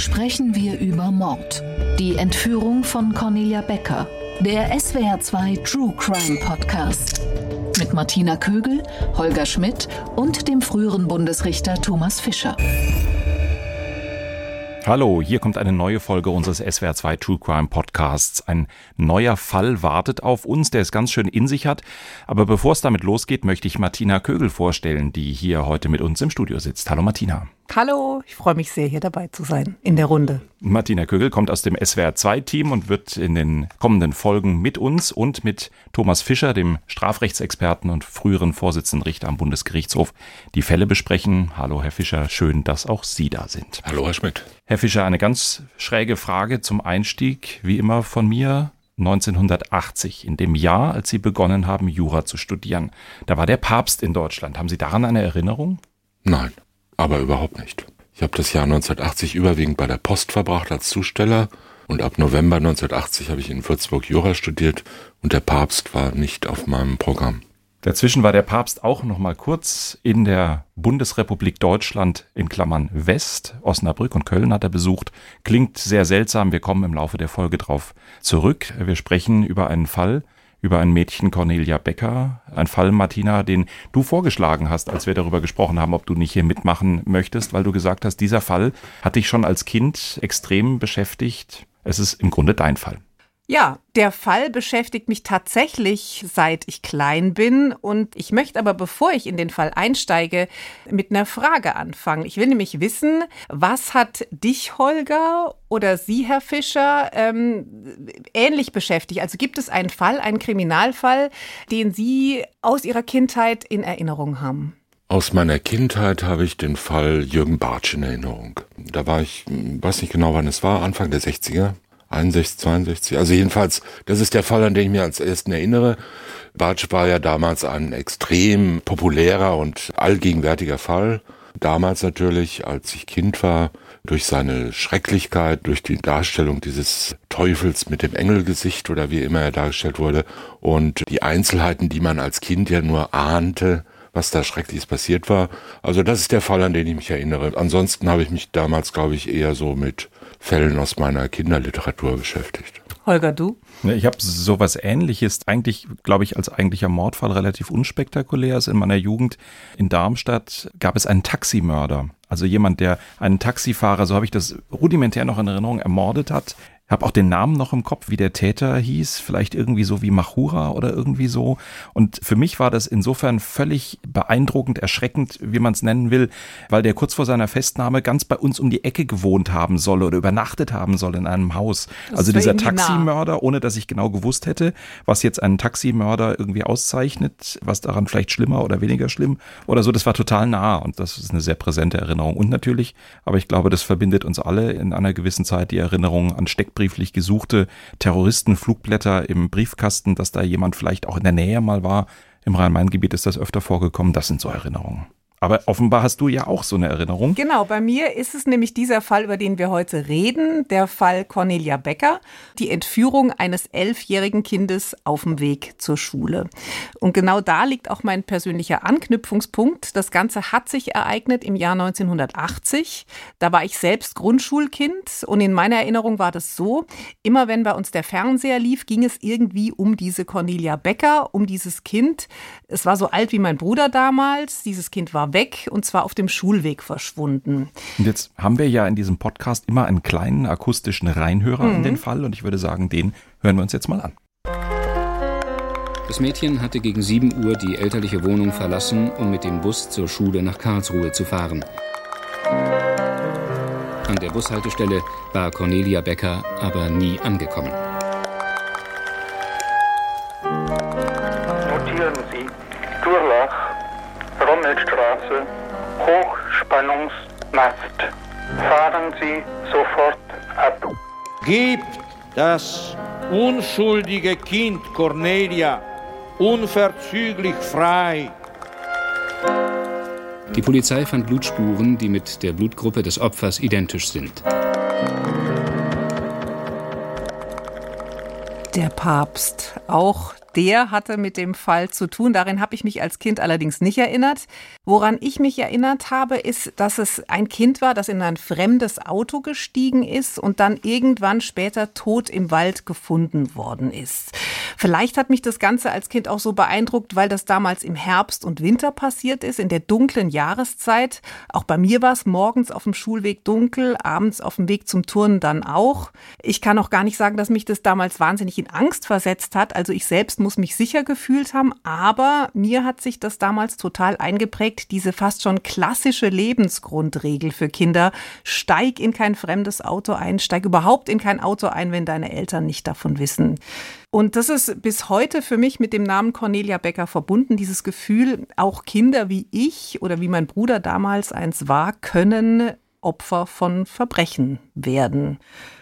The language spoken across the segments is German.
sprechen wir über Mord. Die Entführung von Cornelia Becker. Der SWR2 True Crime Podcast. Mit Martina Kögel, Holger Schmidt und dem früheren Bundesrichter Thomas Fischer. Hallo, hier kommt eine neue Folge unseres SWR2 True Crime Podcasts. Ein neuer Fall wartet auf uns, der es ganz schön in sich hat. Aber bevor es damit losgeht, möchte ich Martina Kögel vorstellen, die hier heute mit uns im Studio sitzt. Hallo Martina. Hallo, ich freue mich sehr, hier dabei zu sein in der Runde. Martina Kögel kommt aus dem SWR2-Team und wird in den kommenden Folgen mit uns und mit Thomas Fischer, dem Strafrechtsexperten und früheren Vorsitzenden Richter am Bundesgerichtshof, die Fälle besprechen. Hallo, Herr Fischer, schön, dass auch Sie da sind. Hallo, Herr Schmidt. Herr Fischer, eine ganz schräge Frage zum Einstieg, wie immer von mir. 1980, in dem Jahr, als Sie begonnen haben, Jura zu studieren. Da war der Papst in Deutschland. Haben Sie daran eine Erinnerung? Nein aber überhaupt nicht. Ich habe das Jahr 1980 überwiegend bei der Post verbracht als Zusteller und ab November 1980 habe ich in Würzburg Jura studiert und der Papst war nicht auf meinem Programm. Dazwischen war der Papst auch noch mal kurz in der Bundesrepublik Deutschland in Klammern West, Osnabrück und Köln hat er besucht. Klingt sehr seltsam, wir kommen im Laufe der Folge drauf zurück. Wir sprechen über einen Fall, über ein Mädchen Cornelia Becker, ein Fall, Martina, den du vorgeschlagen hast, als wir darüber gesprochen haben, ob du nicht hier mitmachen möchtest, weil du gesagt hast, dieser Fall hat dich schon als Kind extrem beschäftigt. Es ist im Grunde dein Fall. Ja, der Fall beschäftigt mich tatsächlich seit ich klein bin und ich möchte aber, bevor ich in den Fall einsteige, mit einer Frage anfangen. Ich will nämlich wissen, was hat dich, Holger, oder Sie, Herr Fischer, ähm, ähnlich beschäftigt? Also gibt es einen Fall, einen Kriminalfall, den Sie aus Ihrer Kindheit in Erinnerung haben? Aus meiner Kindheit habe ich den Fall Jürgen Bartsch in Erinnerung. Da war ich, weiß nicht genau wann es war, Anfang der 60er, 61, 62. Also jedenfalls, das ist der Fall, an den ich mir als ersten erinnere. Bartsch war ja damals ein extrem populärer und allgegenwärtiger Fall. Damals natürlich, als ich Kind war, durch seine Schrecklichkeit, durch die Darstellung dieses Teufels mit dem Engelgesicht oder wie immer er dargestellt wurde und die Einzelheiten, die man als Kind ja nur ahnte, was da Schreckliches passiert war. Also das ist der Fall, an den ich mich erinnere. Ansonsten habe ich mich damals, glaube ich, eher so mit Fällen aus meiner Kinderliteratur beschäftigt. Holger, du? Ich habe sowas ähnliches, eigentlich, glaube ich, als eigentlicher Mordfall relativ unspektakulär. Also in meiner Jugend in Darmstadt gab es einen Taximörder. Also jemand, der einen Taxifahrer, so habe ich das rudimentär noch in Erinnerung, ermordet hat habe auch den Namen noch im Kopf, wie der Täter hieß, vielleicht irgendwie so wie Machura oder irgendwie so. Und für mich war das insofern völlig beeindruckend, erschreckend, wie man es nennen will, weil der kurz vor seiner Festnahme ganz bei uns um die Ecke gewohnt haben soll oder übernachtet haben soll in einem Haus. Das also dieser Taximörder, nah. ohne dass ich genau gewusst hätte, was jetzt einen Taximörder irgendwie auszeichnet, was daran vielleicht schlimmer oder weniger schlimm oder so, das war total nah und das ist eine sehr präsente Erinnerung. Und natürlich, aber ich glaube, das verbindet uns alle in einer gewissen Zeit die Erinnerung an Steckbriefe handbrieflich gesuchte Terroristenflugblätter im Briefkasten, dass da jemand vielleicht auch in der Nähe mal war. Im Rhein-Main-Gebiet ist das öfter vorgekommen. Das sind so Erinnerungen. Aber offenbar hast du ja auch so eine Erinnerung. Genau, bei mir ist es nämlich dieser Fall, über den wir heute reden, der Fall Cornelia Becker, die Entführung eines elfjährigen Kindes auf dem Weg zur Schule. Und genau da liegt auch mein persönlicher Anknüpfungspunkt. Das Ganze hat sich ereignet im Jahr 1980. Da war ich selbst Grundschulkind und in meiner Erinnerung war das so, immer wenn bei uns der Fernseher lief, ging es irgendwie um diese Cornelia Becker, um dieses Kind. Es war so alt wie mein Bruder damals. Dieses Kind war weg und zwar auf dem Schulweg verschwunden. Und jetzt haben wir ja in diesem Podcast immer einen kleinen akustischen Reinhörer mhm. in den Fall und ich würde sagen, den hören wir uns jetzt mal an. Das Mädchen hatte gegen 7 Uhr die elterliche Wohnung verlassen, um mit dem Bus zur Schule nach Karlsruhe zu fahren. An der Bushaltestelle war Cornelia Becker aber nie angekommen. Sie sofort ab. Gibt das unschuldige Kind Cornelia unverzüglich frei. Die Polizei fand Blutspuren, die mit der Blutgruppe des Opfers identisch sind. Der Papst, auch der hatte mit dem Fall zu tun. Darin habe ich mich als Kind allerdings nicht erinnert. Woran ich mich erinnert habe, ist, dass es ein Kind war, das in ein fremdes Auto gestiegen ist und dann irgendwann später tot im Wald gefunden worden ist. Vielleicht hat mich das Ganze als Kind auch so beeindruckt, weil das damals im Herbst und Winter passiert ist, in der dunklen Jahreszeit. Auch bei mir war es morgens auf dem Schulweg dunkel, abends auf dem Weg zum Turnen dann auch. Ich kann auch gar nicht sagen, dass mich das damals wahnsinnig in Angst versetzt hat. Also ich selbst muss mich sicher gefühlt haben, aber mir hat sich das damals total eingeprägt, diese fast schon klassische Lebensgrundregel für Kinder. Steig in kein fremdes Auto ein, steig überhaupt in kein Auto ein, wenn deine Eltern nicht davon wissen. Und das ist bis heute für mich mit dem Namen Cornelia Becker verbunden, dieses Gefühl, auch Kinder wie ich oder wie mein Bruder damals eins war, können Opfer von Verbrechen werden.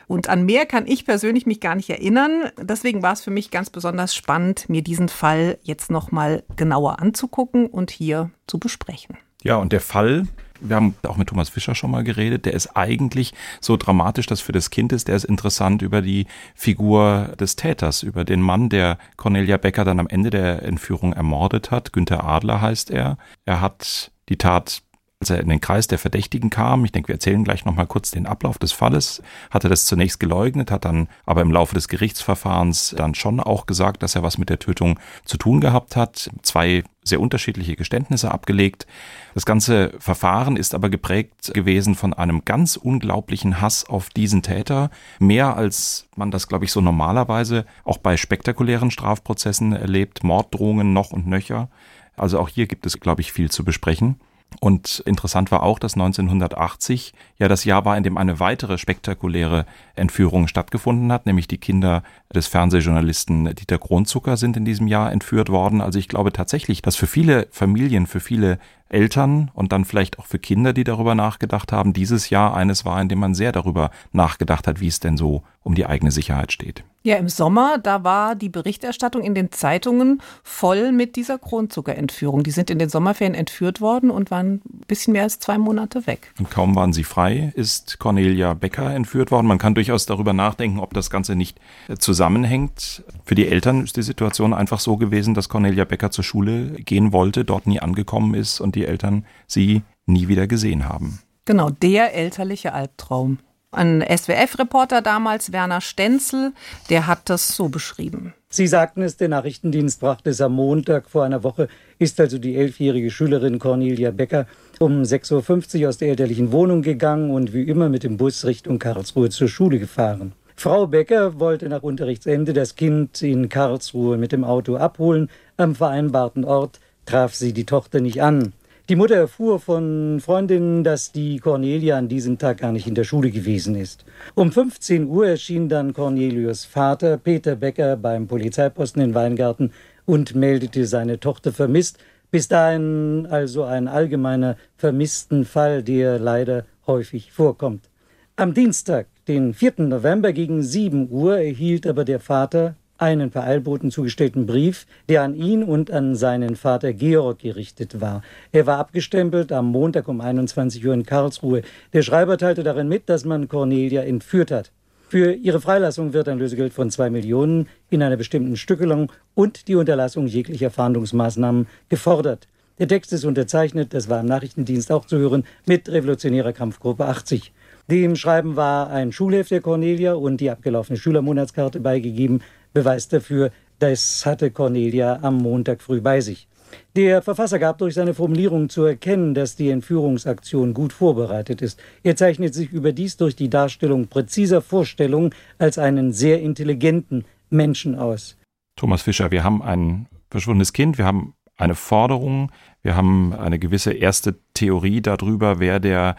Und an mehr kann ich persönlich mich gar nicht erinnern. Deswegen war es für mich ganz besonders spannend, mir diesen Fall jetzt nochmal genauer anzugucken und hier zu besprechen. Ja, und der Fall, wir haben auch mit Thomas Fischer schon mal geredet, der ist eigentlich so dramatisch, dass für das Kind ist, der ist interessant über die Figur des Täters, über den Mann, der Cornelia Becker dann am Ende der Entführung ermordet hat. Günter Adler heißt er. Er hat die Tat als er in den Kreis der Verdächtigen kam, ich denke, wir erzählen gleich nochmal kurz den Ablauf des Falles, hat er das zunächst geleugnet, hat dann aber im Laufe des Gerichtsverfahrens dann schon auch gesagt, dass er was mit der Tötung zu tun gehabt hat. Zwei sehr unterschiedliche Geständnisse abgelegt. Das ganze Verfahren ist aber geprägt gewesen von einem ganz unglaublichen Hass auf diesen Täter. Mehr als man das, glaube ich, so normalerweise auch bei spektakulären Strafprozessen erlebt. Morddrohungen noch und nöcher. Also auch hier gibt es, glaube ich, viel zu besprechen. Und interessant war auch, dass 1980 ja das Jahr war, in dem eine weitere spektakuläre Entführung stattgefunden hat, nämlich die Kinder des Fernsehjournalisten Dieter Kronzucker sind in diesem Jahr entführt worden. Also ich glaube tatsächlich, dass für viele Familien, für viele Eltern und dann vielleicht auch für Kinder, die darüber nachgedacht haben, dieses Jahr eines war, in dem man sehr darüber nachgedacht hat, wie es denn so um die eigene Sicherheit steht. Ja, im Sommer, da war die Berichterstattung in den Zeitungen voll mit dieser Kronzuckerentführung. Die sind in den Sommerferien entführt worden und waren ein bisschen mehr als zwei Monate weg. Und kaum waren sie frei, ist Cornelia Becker entführt worden. Man kann durchaus darüber nachdenken, ob das Ganze nicht zusammenhängt. Für die Eltern ist die Situation einfach so gewesen, dass Cornelia Becker zur Schule gehen wollte, dort nie angekommen ist und die Eltern sie nie wieder gesehen haben. Genau, der elterliche Albtraum. Ein SWF-Reporter damals, Werner Stenzel, der hat das so beschrieben. Sie sagten es, der Nachrichtendienst brachte es am Montag vor einer Woche, ist also die elfjährige Schülerin Cornelia Becker um 6.50 Uhr aus der elterlichen Wohnung gegangen und wie immer mit dem Bus Richtung Karlsruhe zur Schule gefahren. Frau Becker wollte nach Unterrichtsende das Kind in Karlsruhe mit dem Auto abholen. Am vereinbarten Ort traf sie die Tochter nicht an. Die Mutter erfuhr von Freundinnen, dass die Cornelia an diesem Tag gar nicht in der Schule gewesen ist. Um 15 Uhr erschien dann Cornelius Vater, Peter Becker, beim Polizeiposten in Weingarten und meldete seine Tochter vermisst. Bis dahin also ein allgemeiner vermissten Fall, der leider häufig vorkommt. Am Dienstag, den 4. November gegen 7 Uhr, erhielt aber der Vater einen per Eilboten zugestellten Brief, der an ihn und an seinen Vater Georg gerichtet war. Er war abgestempelt am Montag um 21 Uhr in Karlsruhe. Der Schreiber teilte darin mit, dass man Cornelia entführt hat. Für ihre Freilassung wird ein Lösegeld von zwei Millionen in einer bestimmten Stückelung und die Unterlassung jeglicher Fahndungsmaßnahmen gefordert. Der Text ist unterzeichnet, das war im Nachrichtendienst auch zu hören, mit Revolutionärer Kampfgruppe 80. Dem Schreiben war ein Schulheft der Cornelia und die abgelaufene Schülermonatskarte beigegeben. Beweis dafür, das hatte Cornelia am Montag früh bei sich. Der Verfasser gab durch seine Formulierung zu erkennen, dass die Entführungsaktion gut vorbereitet ist. Er zeichnet sich überdies durch die Darstellung präziser Vorstellungen als einen sehr intelligenten Menschen aus. Thomas Fischer, wir haben ein verschwundenes Kind, wir haben eine Forderung, wir haben eine gewisse erste Theorie darüber, wer der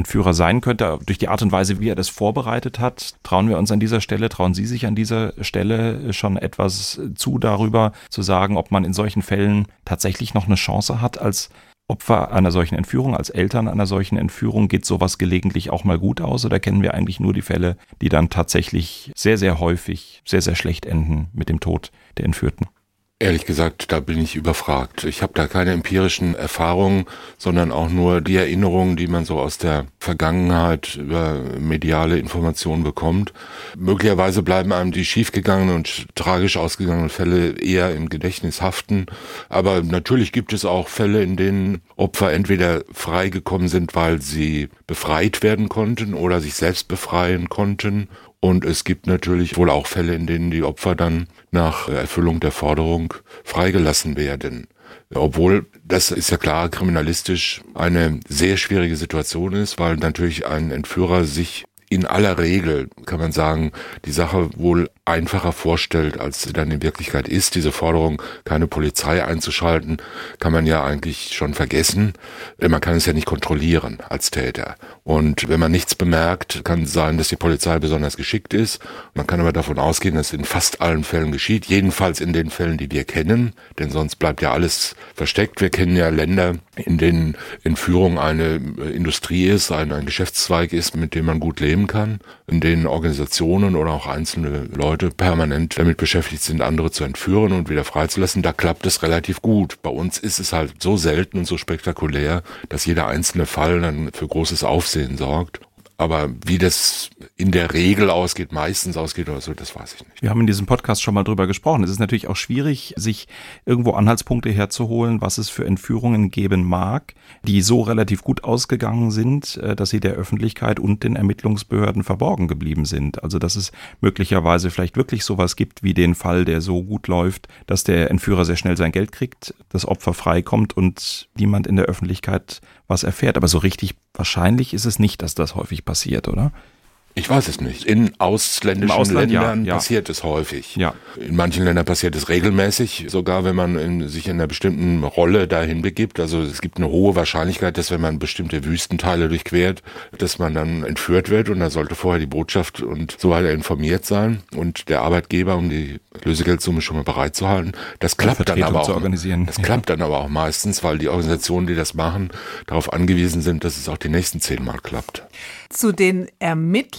Entführer sein könnte, durch die Art und Weise, wie er das vorbereitet hat. Trauen wir uns an dieser Stelle, trauen Sie sich an dieser Stelle schon etwas zu darüber zu sagen, ob man in solchen Fällen tatsächlich noch eine Chance hat als Opfer einer solchen Entführung, als Eltern einer solchen Entführung, geht sowas gelegentlich auch mal gut aus oder kennen wir eigentlich nur die Fälle, die dann tatsächlich sehr, sehr häufig sehr, sehr schlecht enden mit dem Tod der Entführten? Ehrlich gesagt, da bin ich überfragt. Ich habe da keine empirischen Erfahrungen, sondern auch nur die Erinnerungen, die man so aus der Vergangenheit über mediale Informationen bekommt. Möglicherweise bleiben einem die schiefgegangenen und tragisch ausgegangenen Fälle eher im Gedächtnis haften. Aber natürlich gibt es auch Fälle, in denen Opfer entweder freigekommen sind, weil sie befreit werden konnten oder sich selbst befreien konnten und es gibt natürlich wohl auch Fälle, in denen die Opfer dann nach Erfüllung der Forderung freigelassen werden. Obwohl das ist ja klar kriminalistisch eine sehr schwierige Situation ist, weil natürlich ein Entführer sich in aller Regel, kann man sagen, die Sache wohl einfacher vorstellt, als sie dann in Wirklichkeit ist. Diese Forderung, keine Polizei einzuschalten, kann man ja eigentlich schon vergessen. Man kann es ja nicht kontrollieren als Täter. Und wenn man nichts bemerkt, kann es sein, dass die Polizei besonders geschickt ist. Man kann aber davon ausgehen, dass in fast allen Fällen geschieht. Jedenfalls in den Fällen, die wir kennen. Denn sonst bleibt ja alles versteckt. Wir kennen ja Länder, in denen Entführung eine Industrie ist, ein, ein Geschäftszweig ist, mit dem man gut leben kann. In denen Organisationen oder auch einzelne Leute permanent damit beschäftigt sind, andere zu entführen und wieder freizulassen. Da klappt es relativ gut. Bei uns ist es halt so selten und so spektakulär, dass jeder einzelne Fall dann für großes Aufsehen sorgt. Aber wie das in der Regel ausgeht, meistens ausgeht oder so, das weiß ich nicht. Wir haben in diesem Podcast schon mal drüber gesprochen. Es ist natürlich auch schwierig, sich irgendwo Anhaltspunkte herzuholen, was es für Entführungen geben mag, die so relativ gut ausgegangen sind, äh, dass sie der Öffentlichkeit und den Ermittlungsbehörden verborgen geblieben sind. Also dass es möglicherweise vielleicht wirklich sowas gibt wie den Fall, der so gut läuft, dass der Entführer sehr schnell sein Geld kriegt, das Opfer freikommt und niemand in der Öffentlichkeit was erfährt. Aber so richtig wahrscheinlich ist es nicht, dass das häufig passiert, oder? Ich weiß es nicht. In ausländischen Ausland, Ländern ja, ja. passiert es häufig. Ja. In manchen Ländern passiert es regelmäßig, sogar wenn man in, sich in einer bestimmten Rolle dahin begibt. Also es gibt eine hohe Wahrscheinlichkeit, dass wenn man bestimmte Wüstenteile durchquert, dass man dann entführt wird und da sollte vorher die Botschaft und so weiter informiert sein und der Arbeitgeber, um die Lösegeldsumme schon mal bereit zu halten. Das klappt dann aber zu auch. organisieren. Das klappt dann aber auch meistens, weil die Organisationen, die das machen, darauf angewiesen sind, dass es auch die nächsten zehnmal klappt. Zu den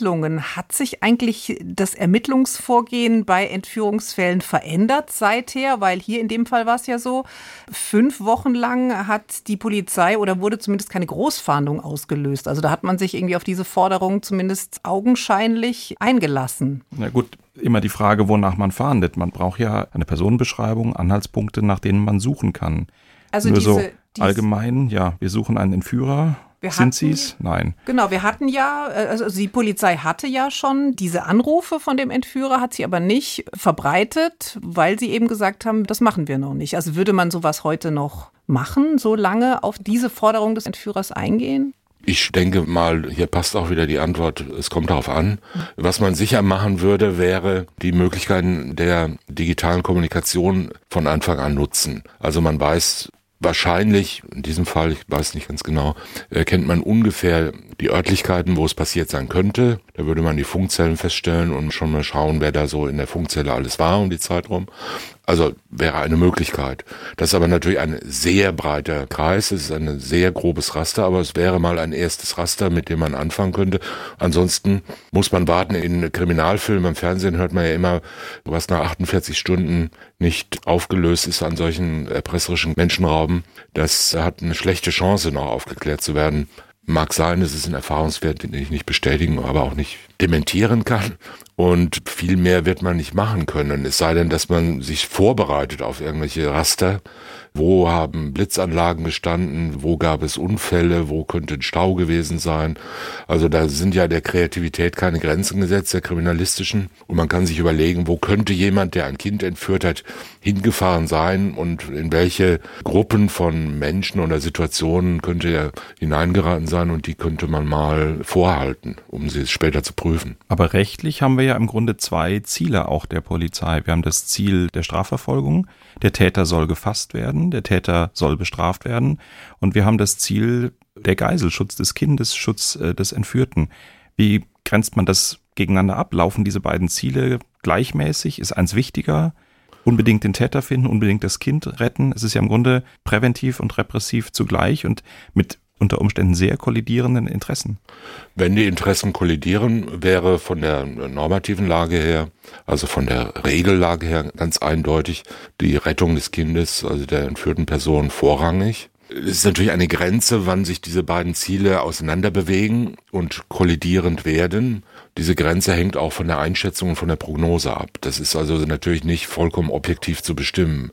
Ermittlungen hat sich eigentlich das Ermittlungsvorgehen bei Entführungsfällen verändert seither, weil hier in dem Fall war es ja so, fünf Wochen lang hat die Polizei oder wurde zumindest keine Großfahndung ausgelöst. Also da hat man sich irgendwie auf diese Forderung zumindest augenscheinlich eingelassen. Na gut, immer die Frage, wonach man fahndet. Man braucht ja eine Personenbeschreibung, Anhaltspunkte, nach denen man suchen kann. Also Nur diese, so allgemein, ja, wir suchen einen Entführer. Wir Sind sie es? Nein. Genau, wir hatten ja, äh, also die Polizei hatte ja schon diese Anrufe von dem Entführer, hat sie aber nicht verbreitet, weil sie eben gesagt haben, das machen wir noch nicht. Also würde man sowas heute noch machen, so lange auf diese Forderung des Entführers eingehen? Ich denke mal, hier passt auch wieder die Antwort, es kommt darauf an. Was man sicher machen würde, wäre die Möglichkeiten der digitalen Kommunikation von Anfang an nutzen. Also man weiß wahrscheinlich, in diesem Fall, ich weiß nicht ganz genau, äh, kennt man ungefähr die Örtlichkeiten, wo es passiert sein könnte. Da würde man die Funkzellen feststellen und schon mal schauen, wer da so in der Funkzelle alles war um die Zeit rum. Also wäre eine Möglichkeit. Das ist aber natürlich ein sehr breiter Kreis, es ist ein sehr grobes Raster, aber es wäre mal ein erstes Raster, mit dem man anfangen könnte. Ansonsten muss man warten. In Kriminalfilmen, im Fernsehen hört man ja immer, was nach 48 Stunden nicht aufgelöst ist an solchen erpresserischen Menschenrauben. Das hat eine schlechte Chance, noch aufgeklärt zu werden. Mag sein, es ist ein Erfahrungswert, den ich nicht bestätigen, aber auch nicht dementieren kann. Und viel mehr wird man nicht machen können. Es sei denn, dass man sich vorbereitet auf irgendwelche Raster. Wo haben Blitzanlagen gestanden? Wo gab es Unfälle? Wo könnte ein Stau gewesen sein? Also da sind ja der Kreativität keine Grenzen gesetzt, der kriminalistischen. Und man kann sich überlegen, wo könnte jemand, der ein Kind entführt hat, hingefahren sein und in welche Gruppen von Menschen oder Situationen könnte er hineingeraten sein und die könnte man mal vorhalten, um sie später zu prüfen. Aber rechtlich haben wir ja im Grunde zwei Ziele auch der Polizei. Wir haben das Ziel der Strafverfolgung. Der Täter soll gefasst werden, der Täter soll bestraft werden. Und wir haben das Ziel der Geiselschutz des Kindes, Schutz äh, des Entführten. Wie grenzt man das gegeneinander ab? Laufen diese beiden Ziele gleichmäßig? Ist eins wichtiger? Unbedingt den Täter finden, unbedingt das Kind retten. Es ist ja im Grunde präventiv und repressiv zugleich und mit unter Umständen sehr kollidierenden Interessen. Wenn die Interessen kollidieren, wäre von der normativen Lage her, also von der Regellage her ganz eindeutig die Rettung des Kindes, also der entführten Person vorrangig. Es ist natürlich eine Grenze, wann sich diese beiden Ziele auseinanderbewegen und kollidierend werden. Diese Grenze hängt auch von der Einschätzung und von der Prognose ab. Das ist also natürlich nicht vollkommen objektiv zu bestimmen.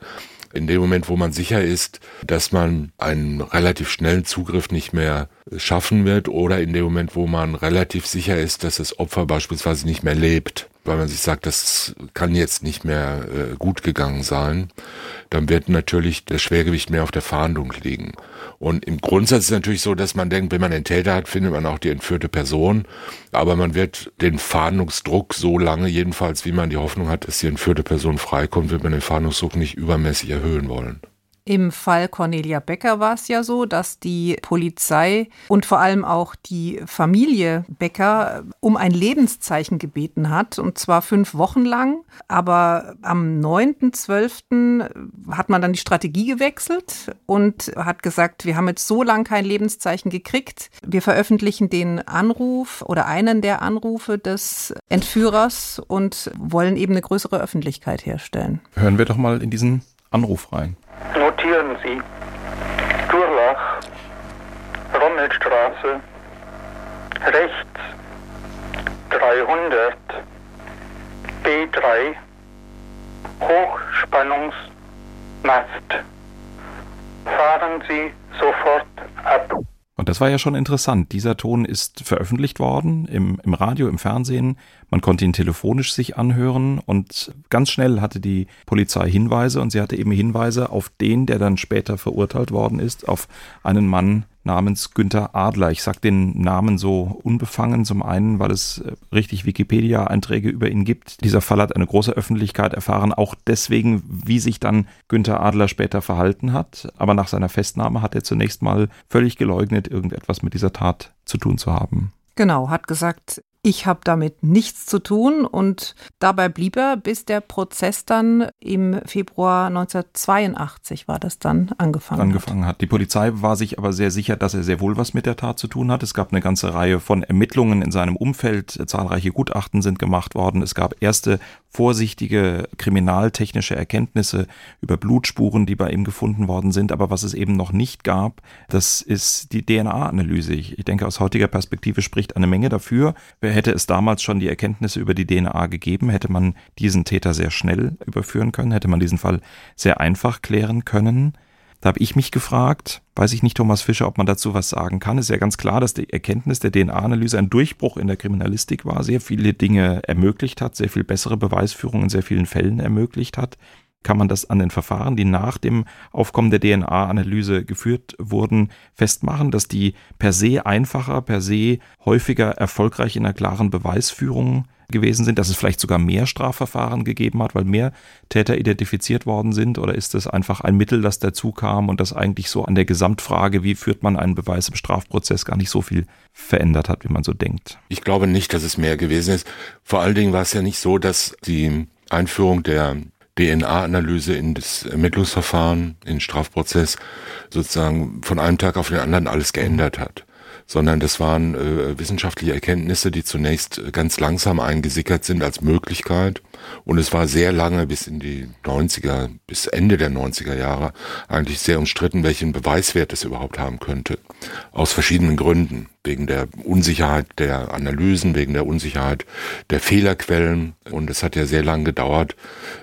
In dem Moment, wo man sicher ist, dass man einen relativ schnellen Zugriff nicht mehr schaffen wird oder in dem Moment, wo man relativ sicher ist, dass das Opfer beispielsweise nicht mehr lebt, weil man sich sagt, das kann jetzt nicht mehr äh, gut gegangen sein, dann wird natürlich das Schwergewicht mehr auf der Fahndung liegen. Und im Grundsatz ist es natürlich so, dass man denkt, wenn man den Täter hat, findet man auch die entführte Person. Aber man wird den Fahndungsdruck so lange, jedenfalls wie man die Hoffnung hat, dass die entführte Person freikommt, wird man den Fahndungsdruck nicht übermäßig erhöhen wollen. Im Fall Cornelia Becker war es ja so, dass die Polizei und vor allem auch die Familie Becker um ein Lebenszeichen gebeten hat, und zwar fünf Wochen lang. Aber am 9.12. hat man dann die Strategie gewechselt und hat gesagt, wir haben jetzt so lange kein Lebenszeichen gekriegt. Wir veröffentlichen den Anruf oder einen der Anrufe des Entführers und wollen eben eine größere Öffentlichkeit herstellen. Hören wir doch mal in diesen Anruf rein. Notieren Sie. Durlach, Rommelstraße, rechts 300, B3, Hochspannungsmast. Fahren Sie sofort ab. Das war ja schon interessant. Dieser Ton ist veröffentlicht worden im, im Radio, im Fernsehen. Man konnte ihn telefonisch sich anhören und ganz schnell hatte die Polizei Hinweise und sie hatte eben Hinweise auf den, der dann später verurteilt worden ist, auf einen Mann, namens Günther Adler. Ich sage den Namen so unbefangen, zum einen, weil es äh, richtig Wikipedia-Einträge über ihn gibt. Dieser Fall hat eine große Öffentlichkeit erfahren, auch deswegen, wie sich dann Günther Adler später verhalten hat. Aber nach seiner Festnahme hat er zunächst mal völlig geleugnet, irgendetwas mit dieser Tat zu tun zu haben. Genau, hat gesagt, ich habe damit nichts zu tun und dabei blieb er, bis der Prozess dann im Februar 1982 war das dann angefangen, angefangen hat. hat. Die Polizei war sich aber sehr sicher, dass er sehr wohl was mit der Tat zu tun hat. Es gab eine ganze Reihe von Ermittlungen in seinem Umfeld. Zahlreiche Gutachten sind gemacht worden. Es gab erste vorsichtige kriminaltechnische Erkenntnisse über Blutspuren, die bei ihm gefunden worden sind. Aber was es eben noch nicht gab, das ist die DNA-Analyse. Ich denke, aus heutiger Perspektive spricht eine Menge dafür. Hätte es damals schon die Erkenntnisse über die DNA gegeben, hätte man diesen Täter sehr schnell überführen können, hätte man diesen Fall sehr einfach klären können. Da habe ich mich gefragt, weiß ich nicht, Thomas Fischer, ob man dazu was sagen kann. Ist ja ganz klar, dass die Erkenntnis der DNA-Analyse ein Durchbruch in der Kriminalistik war, sehr viele Dinge ermöglicht hat, sehr viel bessere Beweisführung in sehr vielen Fällen ermöglicht hat. Kann man das an den Verfahren, die nach dem Aufkommen der DNA-Analyse geführt wurden, festmachen, dass die per se einfacher, per se häufiger erfolgreich in einer klaren Beweisführung gewesen sind, dass es vielleicht sogar mehr Strafverfahren gegeben hat, weil mehr Täter identifiziert worden sind? Oder ist das einfach ein Mittel, das dazu kam und das eigentlich so an der Gesamtfrage, wie führt man einen Beweis im Strafprozess, gar nicht so viel verändert hat, wie man so denkt? Ich glaube nicht, dass es mehr gewesen ist. Vor allen Dingen war es ja nicht so, dass die Einführung der DNA-Analyse in das Ermittlungsverfahren, in den Strafprozess sozusagen von einem Tag auf den anderen alles geändert hat sondern das waren äh, wissenschaftliche Erkenntnisse, die zunächst äh, ganz langsam eingesickert sind als Möglichkeit. Und es war sehr lange bis in die 90er, bis Ende der 90er Jahre eigentlich sehr umstritten, welchen Beweiswert es überhaupt haben könnte. Aus verschiedenen Gründen. Wegen der Unsicherheit der Analysen, wegen der Unsicherheit der Fehlerquellen. Und es hat ja sehr lange gedauert,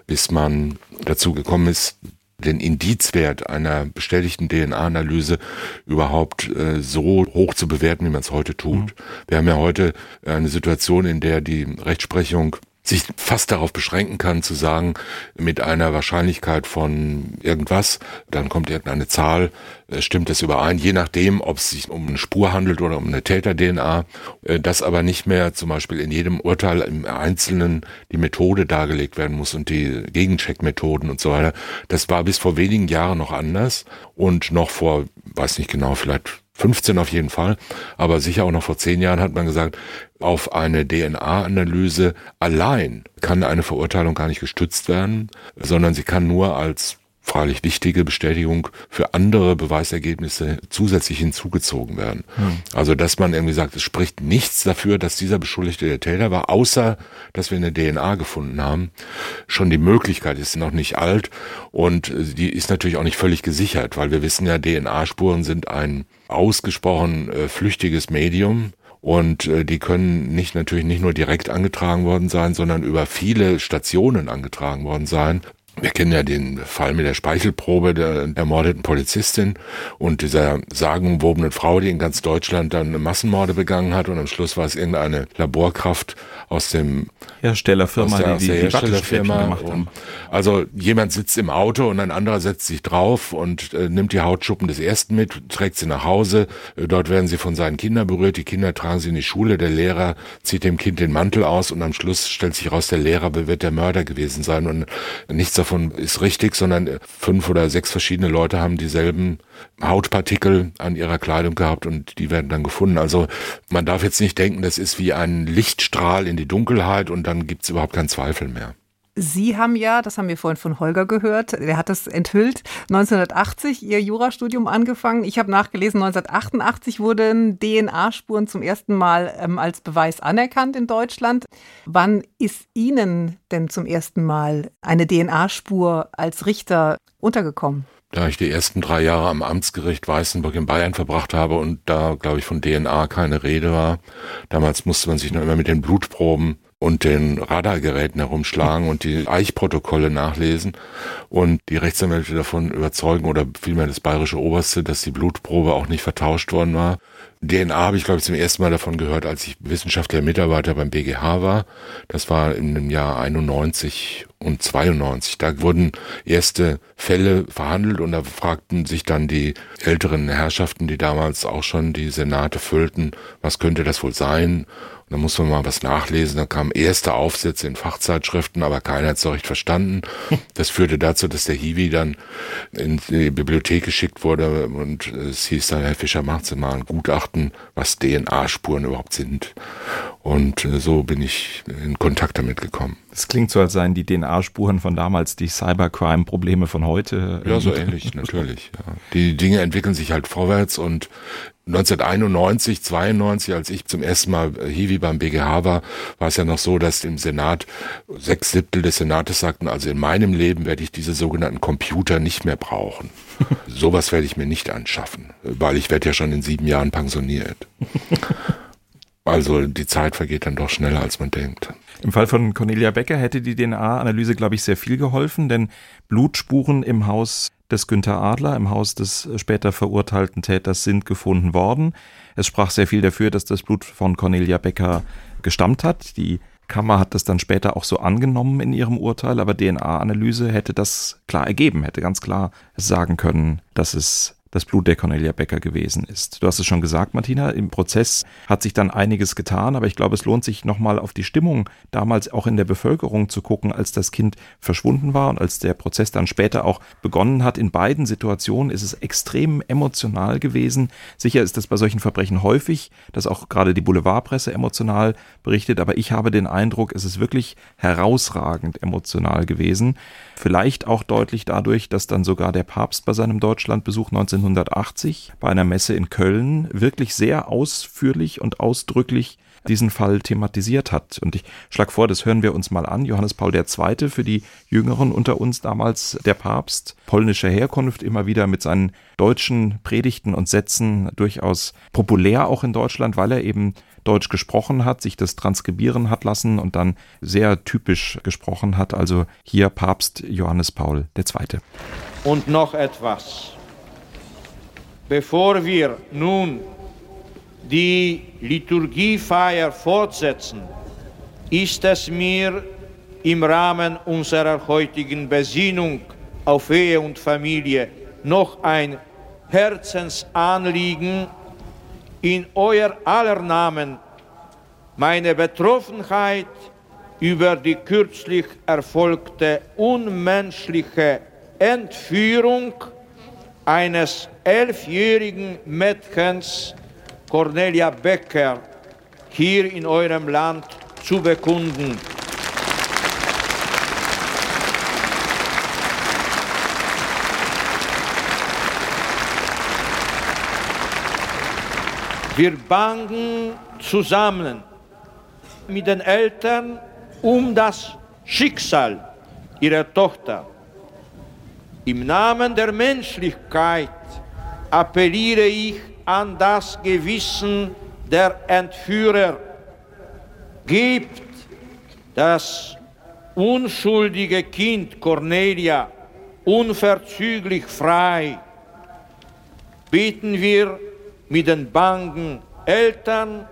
bis man dazu gekommen ist, den Indizwert einer bestätigten DNA-Analyse überhaupt äh, so hoch zu bewerten, wie man es heute tut. Mhm. Wir haben ja heute eine Situation, in der die Rechtsprechung sich fast darauf beschränken kann, zu sagen, mit einer Wahrscheinlichkeit von irgendwas, dann kommt irgendeine Zahl, äh, stimmt das überein, je nachdem, ob es sich um eine Spur handelt oder um eine Täter-DNA, äh, dass aber nicht mehr zum Beispiel in jedem Urteil im Einzelnen die Methode dargelegt werden muss und die Gegencheckmethoden und so weiter. Das war bis vor wenigen Jahren noch anders und noch vor, weiß nicht genau, vielleicht 15 auf jeden Fall, aber sicher auch noch vor zehn Jahren hat man gesagt, auf eine DNA-Analyse allein kann eine Verurteilung gar nicht gestützt werden, sondern sie kann nur als freilich wichtige Bestätigung für andere Beweisergebnisse zusätzlich hinzugezogen werden. Hm. Also dass man irgendwie sagt, es spricht nichts dafür, dass dieser Beschuldigte der Täter war, außer dass wir eine DNA gefunden haben. Schon die Möglichkeit ist noch nicht alt und die ist natürlich auch nicht völlig gesichert, weil wir wissen ja, DNA-Spuren sind ein ausgesprochen äh, flüchtiges Medium. Und äh, die können nicht natürlich nicht nur direkt angetragen worden sein, sondern über viele Stationen angetragen worden sein. Wir kennen ja den Fall mit der Speichelprobe der ermordeten Polizistin und dieser sagenumwobenen Frau, die in ganz Deutschland dann Massenmorde begangen hat und am Schluss war es irgendeine Laborkraft aus dem Herstellerfirma, aus der, die, aus die, die Herstellerfirma. gemacht haben. Also jemand sitzt im Auto und ein anderer setzt sich drauf und äh, nimmt die Hautschuppen des ersten mit, trägt sie nach Hause. Äh, dort werden sie von seinen Kindern berührt. Die Kinder tragen sie in die Schule. Der Lehrer zieht dem Kind den Mantel aus und am Schluss stellt sich raus, der Lehrer wird der Mörder gewesen sein und nichts davon ist richtig, sondern fünf oder sechs verschiedene Leute haben dieselben Hautpartikel an ihrer Kleidung gehabt und die werden dann gefunden. Also man darf jetzt nicht denken, das ist wie ein Lichtstrahl in die Dunkelheit und dann gibt's überhaupt keinen Zweifel mehr. Sie haben ja, das haben wir vorhin von Holger gehört, der hat das enthüllt, 1980 Ihr Jurastudium angefangen. Ich habe nachgelesen, 1988 wurden DNA-Spuren zum ersten Mal ähm, als Beweis anerkannt in Deutschland. Wann ist Ihnen denn zum ersten Mal eine DNA-Spur als Richter untergekommen? da ich die ersten drei Jahre am Amtsgericht Weißenburg in Bayern verbracht habe und da, glaube ich, von DNA keine Rede war. Damals musste man sich noch immer mit den Blutproben und den Radargeräten herumschlagen und die Eichprotokolle nachlesen und die Rechtsanwälte davon überzeugen oder vielmehr das bayerische Oberste, dass die Blutprobe auch nicht vertauscht worden war. DNA habe ich, glaube ich, zum ersten Mal davon gehört, als ich wissenschaftlicher Mitarbeiter beim BGH war. Das war in dem Jahr 91 und 92. Da wurden erste Fälle verhandelt und da fragten sich dann die älteren Herrschaften, die damals auch schon die Senate füllten, was könnte das wohl sein? Und dann muss man mal was nachlesen. Da kamen erste Aufsätze in Fachzeitschriften, aber keiner hat es so recht verstanden. Das führte dazu, dass der Hiwi dann in die Bibliothek geschickt wurde und es hieß dann, Herr Fischer, machen Sie mal ein Gutachten, was DNA-Spuren überhaupt sind. Und äh, so bin ich in Kontakt damit gekommen. Es klingt so, als seien die DNA-Spuren von damals die Cybercrime-Probleme von heute. Ja, so ähnlich, natürlich. Ja. Die Dinge entwickeln sich halt vorwärts und 1991, 92, als ich zum ersten Mal Hiwi beim BGH war, war es ja noch so, dass im Senat sechs Siebtel des Senates sagten, also in meinem Leben werde ich diese sogenannten Computer nicht mehr brauchen. Sowas werde ich mir nicht anschaffen, weil ich werde ja schon in sieben Jahren pensioniert. Also die Zeit vergeht dann doch schneller, als man denkt. Im Fall von Cornelia Becker hätte die DNA-Analyse, glaube ich, sehr viel geholfen, denn Blutspuren im Haus des Günther Adler, im Haus des später verurteilten Täters, sind gefunden worden. Es sprach sehr viel dafür, dass das Blut von Cornelia Becker gestammt hat. Die Kammer hat das dann später auch so angenommen in ihrem Urteil, aber DNA-Analyse hätte das klar ergeben, hätte ganz klar sagen können, dass es das Blut der Cornelia Becker gewesen ist. Du hast es schon gesagt, Martina, im Prozess hat sich dann einiges getan, aber ich glaube, es lohnt sich nochmal auf die Stimmung damals auch in der Bevölkerung zu gucken, als das Kind verschwunden war und als der Prozess dann später auch begonnen hat. In beiden Situationen ist es extrem emotional gewesen. Sicher ist das bei solchen Verbrechen häufig, dass auch gerade die Boulevardpresse emotional berichtet, aber ich habe den Eindruck, es ist wirklich herausragend emotional gewesen. Vielleicht auch deutlich dadurch, dass dann sogar der Papst bei seinem Deutschlandbesuch 19 1980 bei einer Messe in Köln wirklich sehr ausführlich und ausdrücklich diesen Fall thematisiert hat. Und ich schlage vor, das hören wir uns mal an. Johannes Paul II. für die Jüngeren unter uns damals der Papst polnischer Herkunft, immer wieder mit seinen deutschen Predigten und Sätzen durchaus populär auch in Deutschland, weil er eben Deutsch gesprochen hat, sich das transkribieren hat lassen und dann sehr typisch gesprochen hat. Also hier Papst Johannes Paul II. Und noch etwas. Bevor wir nun die Liturgiefeier fortsetzen, ist es mir im Rahmen unserer heutigen Besinnung auf Ehe und Familie noch ein Herzensanliegen, in euer aller Namen meine Betroffenheit über die kürzlich erfolgte unmenschliche Entführung eines elfjährigen Mädchens Cornelia Becker hier in eurem Land zu bekunden. Wir bangen zusammen mit den Eltern um das Schicksal ihrer Tochter. Im Namen der Menschlichkeit appelliere ich an das Gewissen der Entführer. Gebt das unschuldige Kind Cornelia unverzüglich frei. Beten wir mit den bangen Eltern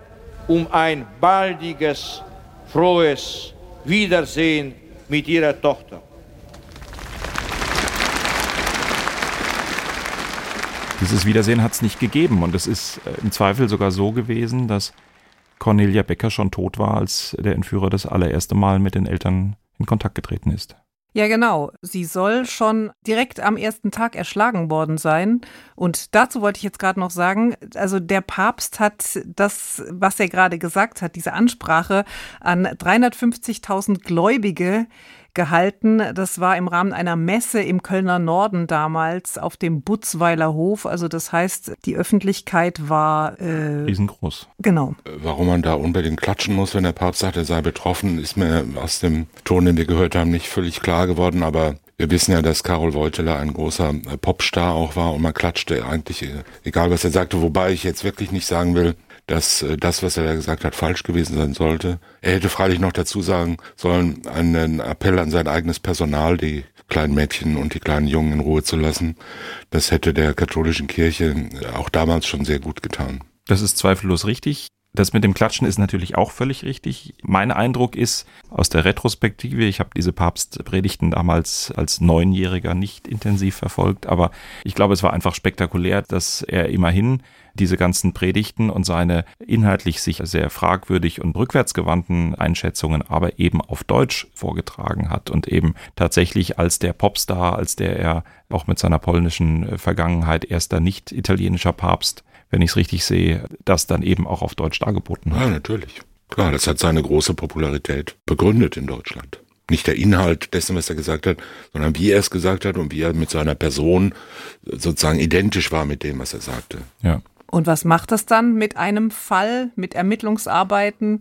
um ein baldiges, frohes Wiedersehen mit ihrer Tochter. Dieses Wiedersehen hat es nicht gegeben und es ist äh, im Zweifel sogar so gewesen, dass Cornelia Becker schon tot war, als der Entführer das allererste Mal mit den Eltern in Kontakt getreten ist. Ja, genau. Sie soll schon direkt am ersten Tag erschlagen worden sein. Und dazu wollte ich jetzt gerade noch sagen, also der Papst hat das, was er gerade gesagt hat, diese Ansprache an 350.000 Gläubige gehalten. Das war im Rahmen einer Messe im Kölner Norden damals auf dem Butzweiler Hof. Also das heißt, die Öffentlichkeit war äh, riesengroß. Genau. Warum man da unbedingt klatschen muss, wenn der Papst sagt, er sei betroffen, ist mir aus dem Ton, den wir gehört haben, nicht völlig klar geworden. Aber wir wissen ja, dass Karol Wojtyla ein großer Popstar auch war und man klatschte eigentlich, egal was er sagte, wobei ich jetzt wirklich nicht sagen will, dass äh, das, was er da gesagt hat, falsch gewesen sein sollte. Er hätte freilich noch dazu sagen sollen, einen Appell an sein eigenes Personal, die kleinen Mädchen und die kleinen Jungen in Ruhe zu lassen. Das hätte der katholischen Kirche auch damals schon sehr gut getan. Das ist zweifellos richtig. Das mit dem Klatschen ist natürlich auch völlig richtig. Mein Eindruck ist aus der Retrospektive, ich habe diese Papstpredigten damals als Neunjähriger nicht intensiv verfolgt, aber ich glaube, es war einfach spektakulär, dass er immerhin diese ganzen Predigten und seine inhaltlich sicher sehr fragwürdig und rückwärtsgewandten Einschätzungen aber eben auf Deutsch vorgetragen hat und eben tatsächlich als der Popstar, als der er auch mit seiner polnischen Vergangenheit erster nicht italienischer Papst wenn ich es richtig sehe, das dann eben auch auf Deutsch dargeboten hat. Ja, natürlich. Klar, das hat seine große Popularität begründet in Deutschland. Nicht der Inhalt dessen, was er gesagt hat, sondern wie er es gesagt hat und wie er mit seiner Person sozusagen identisch war mit dem, was er sagte. Ja. Und was macht das dann mit einem Fall, mit Ermittlungsarbeiten,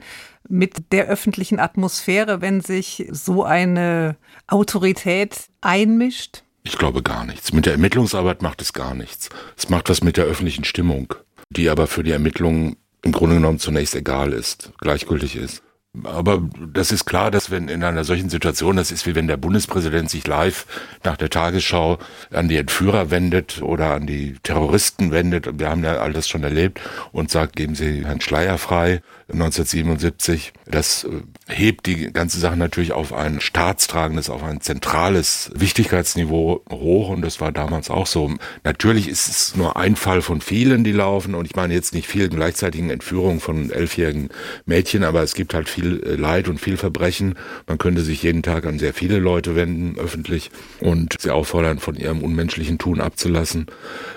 mit der öffentlichen Atmosphäre, wenn sich so eine Autorität einmischt? Ich glaube gar nichts. Mit der Ermittlungsarbeit macht es gar nichts. Es macht was mit der öffentlichen Stimmung, die aber für die Ermittlungen im Grunde genommen zunächst egal ist, gleichgültig ist. Aber das ist klar, dass wenn in einer solchen Situation, das ist wie wenn der Bundespräsident sich live nach der Tagesschau an die Entführer wendet oder an die Terroristen wendet, wir haben ja all das schon erlebt, und sagt, geben Sie Herrn Schleier frei, 1977. Das äh, hebt die ganze Sache natürlich auf ein staatstragendes, auf ein zentrales Wichtigkeitsniveau hoch und das war damals auch so. Natürlich ist es nur ein Fall von vielen, die laufen und ich meine jetzt nicht vielen gleichzeitigen Entführungen von elfjährigen Mädchen, aber es gibt halt viel äh, Leid und viel Verbrechen. Man könnte sich jeden Tag an sehr viele Leute wenden, öffentlich, und sie auffordern, von ihrem unmenschlichen Tun abzulassen.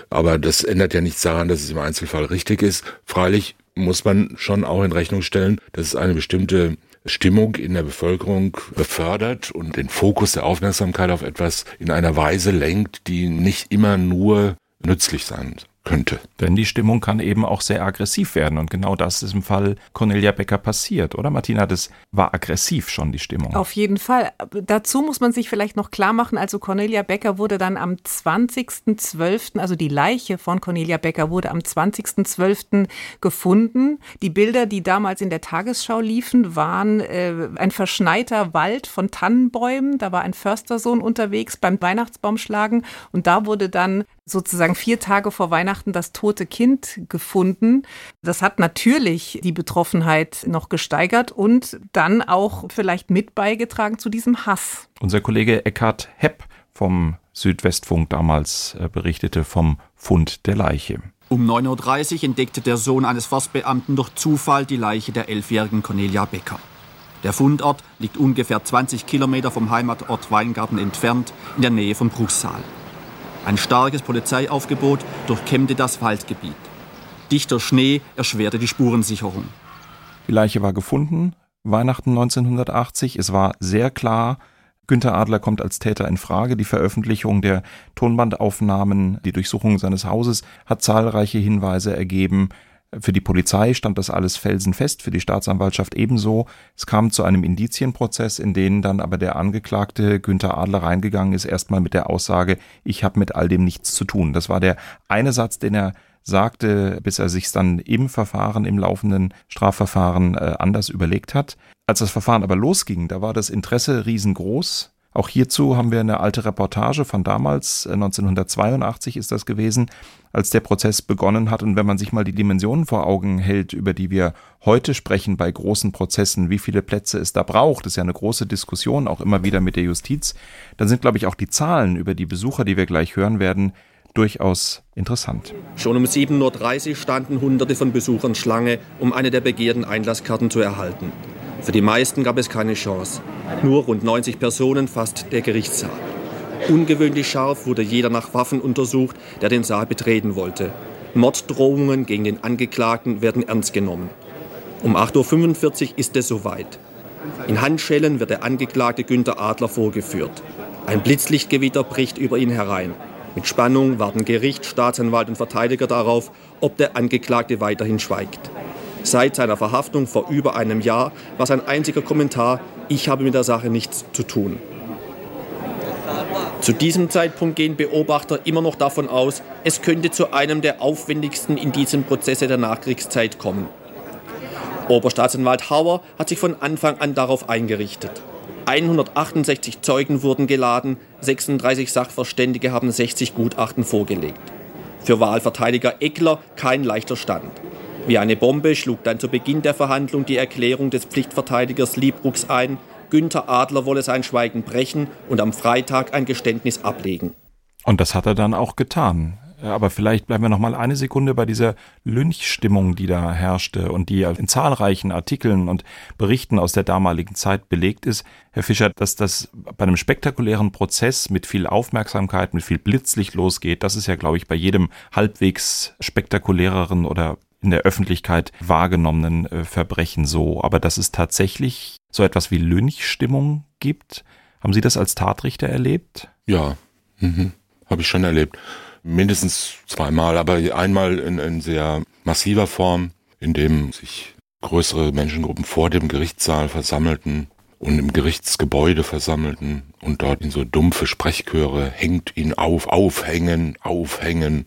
Aber das ändert ja nichts daran, dass es im Einzelfall richtig ist. Freilich muss man schon auch in Rechnung stellen, dass es eine bestimmte Stimmung in der Bevölkerung befördert und den Fokus der Aufmerksamkeit auf etwas in einer Weise lenkt, die nicht immer nur nützlich sein könnte. Denn die Stimmung kann eben auch sehr aggressiv werden und genau das ist im Fall Cornelia Becker passiert, oder Martina? Das war aggressiv schon die Stimmung. Auf jeden Fall. Dazu muss man sich vielleicht noch klar machen, also Cornelia Becker wurde dann am 20.12., also die Leiche von Cornelia Becker wurde am 20.12. gefunden. Die Bilder, die damals in der Tagesschau liefen, waren äh, ein verschneiter Wald von Tannenbäumen. Da war ein Förstersohn unterwegs beim Weihnachtsbaumschlagen und da wurde dann sozusagen vier Tage vor Weihnachten das tote Kind gefunden. Das hat natürlich die Betroffenheit noch gesteigert und dann auch vielleicht mit beigetragen zu diesem Hass. Unser Kollege Eckhard Hepp vom Südwestfunk damals äh, berichtete vom Fund der Leiche. Um 9.30 Uhr entdeckte der Sohn eines Forstbeamten durch Zufall die Leiche der elfjährigen Cornelia Becker. Der Fundort liegt ungefähr 20 Kilometer vom Heimatort Weingarten entfernt, in der Nähe von Bruchsal. Ein starkes Polizeiaufgebot durchkämmte das Waldgebiet. Dichter Schnee erschwerte die Spurensicherung. Die Leiche war gefunden, Weihnachten 1980. Es war sehr klar, Günter Adler kommt als Täter in Frage. Die Veröffentlichung der Tonbandaufnahmen, die Durchsuchung seines Hauses hat zahlreiche Hinweise ergeben. Für die Polizei stand das alles felsenfest, für die Staatsanwaltschaft ebenso. Es kam zu einem Indizienprozess, in den dann aber der Angeklagte Günther Adler reingegangen ist, erstmal mit der Aussage, ich habe mit all dem nichts zu tun. Das war der eine Satz, den er sagte, bis er sich dann im Verfahren, im laufenden Strafverfahren äh, anders überlegt hat. Als das Verfahren aber losging, da war das Interesse riesengroß. Auch hierzu haben wir eine alte Reportage von damals, 1982 äh, ist das gewesen, als der Prozess begonnen hat. Und wenn man sich mal die Dimensionen vor Augen hält, über die wir heute sprechen bei großen Prozessen, wie viele Plätze es da braucht, ist ja eine große Diskussion, auch immer wieder mit der Justiz, dann sind, glaube ich, auch die Zahlen über die Besucher, die wir gleich hören werden, durchaus interessant. Schon um 7.30 Uhr standen Hunderte von Besuchern Schlange, um eine der begehrten Einlasskarten zu erhalten. Für die meisten gab es keine Chance. Nur rund 90 Personen fasst der Gerichtssaal. Ungewöhnlich scharf wurde jeder nach Waffen untersucht, der den Saal betreten wollte. Morddrohungen gegen den Angeklagten werden ernst genommen. Um 8.45 Uhr ist es soweit. In Handschellen wird der Angeklagte Günter Adler vorgeführt. Ein Blitzlichtgewitter bricht über ihn herein. Mit Spannung warten Gericht, Staatsanwalt und Verteidiger darauf, ob der Angeklagte weiterhin schweigt. Seit seiner Verhaftung vor über einem Jahr war sein einziger Kommentar, ich habe mit der Sache nichts zu tun. Zu diesem Zeitpunkt gehen Beobachter immer noch davon aus, es könnte zu einem der aufwendigsten Indizienprozesse der Nachkriegszeit kommen. Oberstaatsanwalt Hauer hat sich von Anfang an darauf eingerichtet. 168 Zeugen wurden geladen, 36 Sachverständige haben 60 Gutachten vorgelegt. Für Wahlverteidiger Eckler kein leichter Stand. Wie eine Bombe schlug dann zu Beginn der Verhandlung die Erklärung des Pflichtverteidigers Liebrucks ein, Günther Adler wolle sein Schweigen brechen und am Freitag ein Geständnis ablegen. Und das hat er dann auch getan. Aber vielleicht bleiben wir noch mal eine Sekunde bei dieser Lynchstimmung, die da herrschte und die in zahlreichen Artikeln und Berichten aus der damaligen Zeit belegt ist. Herr Fischer, dass das bei einem spektakulären Prozess mit viel Aufmerksamkeit, mit viel Blitzlicht losgeht, das ist ja, glaube ich, bei jedem halbwegs spektakuläreren oder in der Öffentlichkeit wahrgenommenen äh, Verbrechen so. Aber dass es tatsächlich so etwas wie Lynchstimmung gibt, haben Sie das als Tatrichter erlebt? Ja, mhm. habe ich schon erlebt mindestens zweimal, aber einmal in, in sehr massiver Form, in dem sich größere Menschengruppen vor dem Gerichtssaal versammelten und im Gerichtsgebäude versammelten und dort in so dumpfe Sprechchöre hängt ihn auf, aufhängen, aufhängen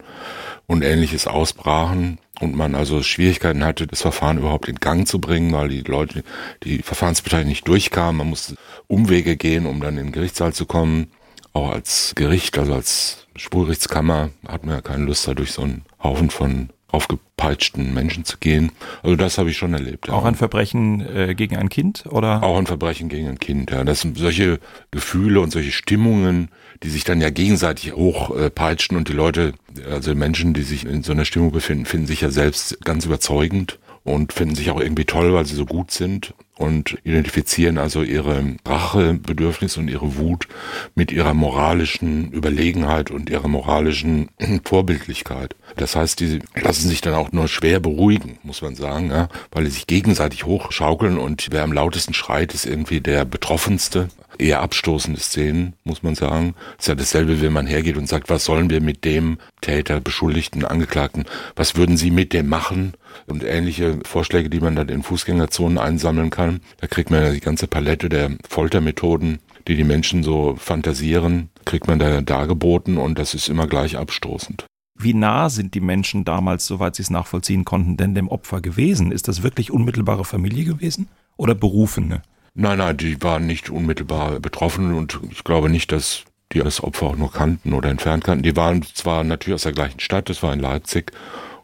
und ähnliches ausbrachen und man also Schwierigkeiten hatte, das Verfahren überhaupt in Gang zu bringen, weil die Leute, die Verfahrensbeteiligten nicht durchkamen. Man musste Umwege gehen, um dann in den Gerichtssaal zu kommen. Auch als Gericht, also als Spurgerichtskammer hat man ja keine Lust, da durch so einen Haufen von aufgepeitschten Menschen zu gehen. Also das habe ich schon erlebt. Ja. Auch ein Verbrechen äh, gegen ein Kind oder? Auch ein Verbrechen gegen ein Kind. Ja, das sind solche Gefühle und solche Stimmungen, die sich dann ja gegenseitig hochpeitschen und die Leute, also Menschen, die sich in so einer Stimmung befinden, finden sich ja selbst ganz überzeugend und finden sich auch irgendwie toll, weil sie so gut sind und identifizieren also ihre Rachebedürfnisse und ihre Wut mit ihrer moralischen Überlegenheit und ihrer moralischen Vorbildlichkeit. Das heißt, die lassen sich dann auch nur schwer beruhigen, muss man sagen, ja, weil die sich gegenseitig hochschaukeln und wer am lautesten schreit, ist irgendwie der Betroffenste. Eher abstoßende Szenen, muss man sagen. ist ja dasselbe, wenn man hergeht und sagt, was sollen wir mit dem Täter, Beschuldigten, Angeklagten, was würden sie mit dem machen? Und ähnliche Vorschläge, die man dann in Fußgängerzonen einsammeln kann. Da kriegt man ja die ganze Palette der Foltermethoden, die die Menschen so fantasieren, kriegt man da dargeboten und das ist immer gleich abstoßend. Wie nah sind die Menschen damals, soweit sie es nachvollziehen konnten, denn dem Opfer gewesen? Ist das wirklich unmittelbare Familie gewesen oder Berufene? Nein, nein, die waren nicht unmittelbar betroffen und ich glaube nicht, dass die das Opfer auch nur kannten oder entfernt kannten. Die waren zwar natürlich aus der gleichen Stadt, das war in Leipzig,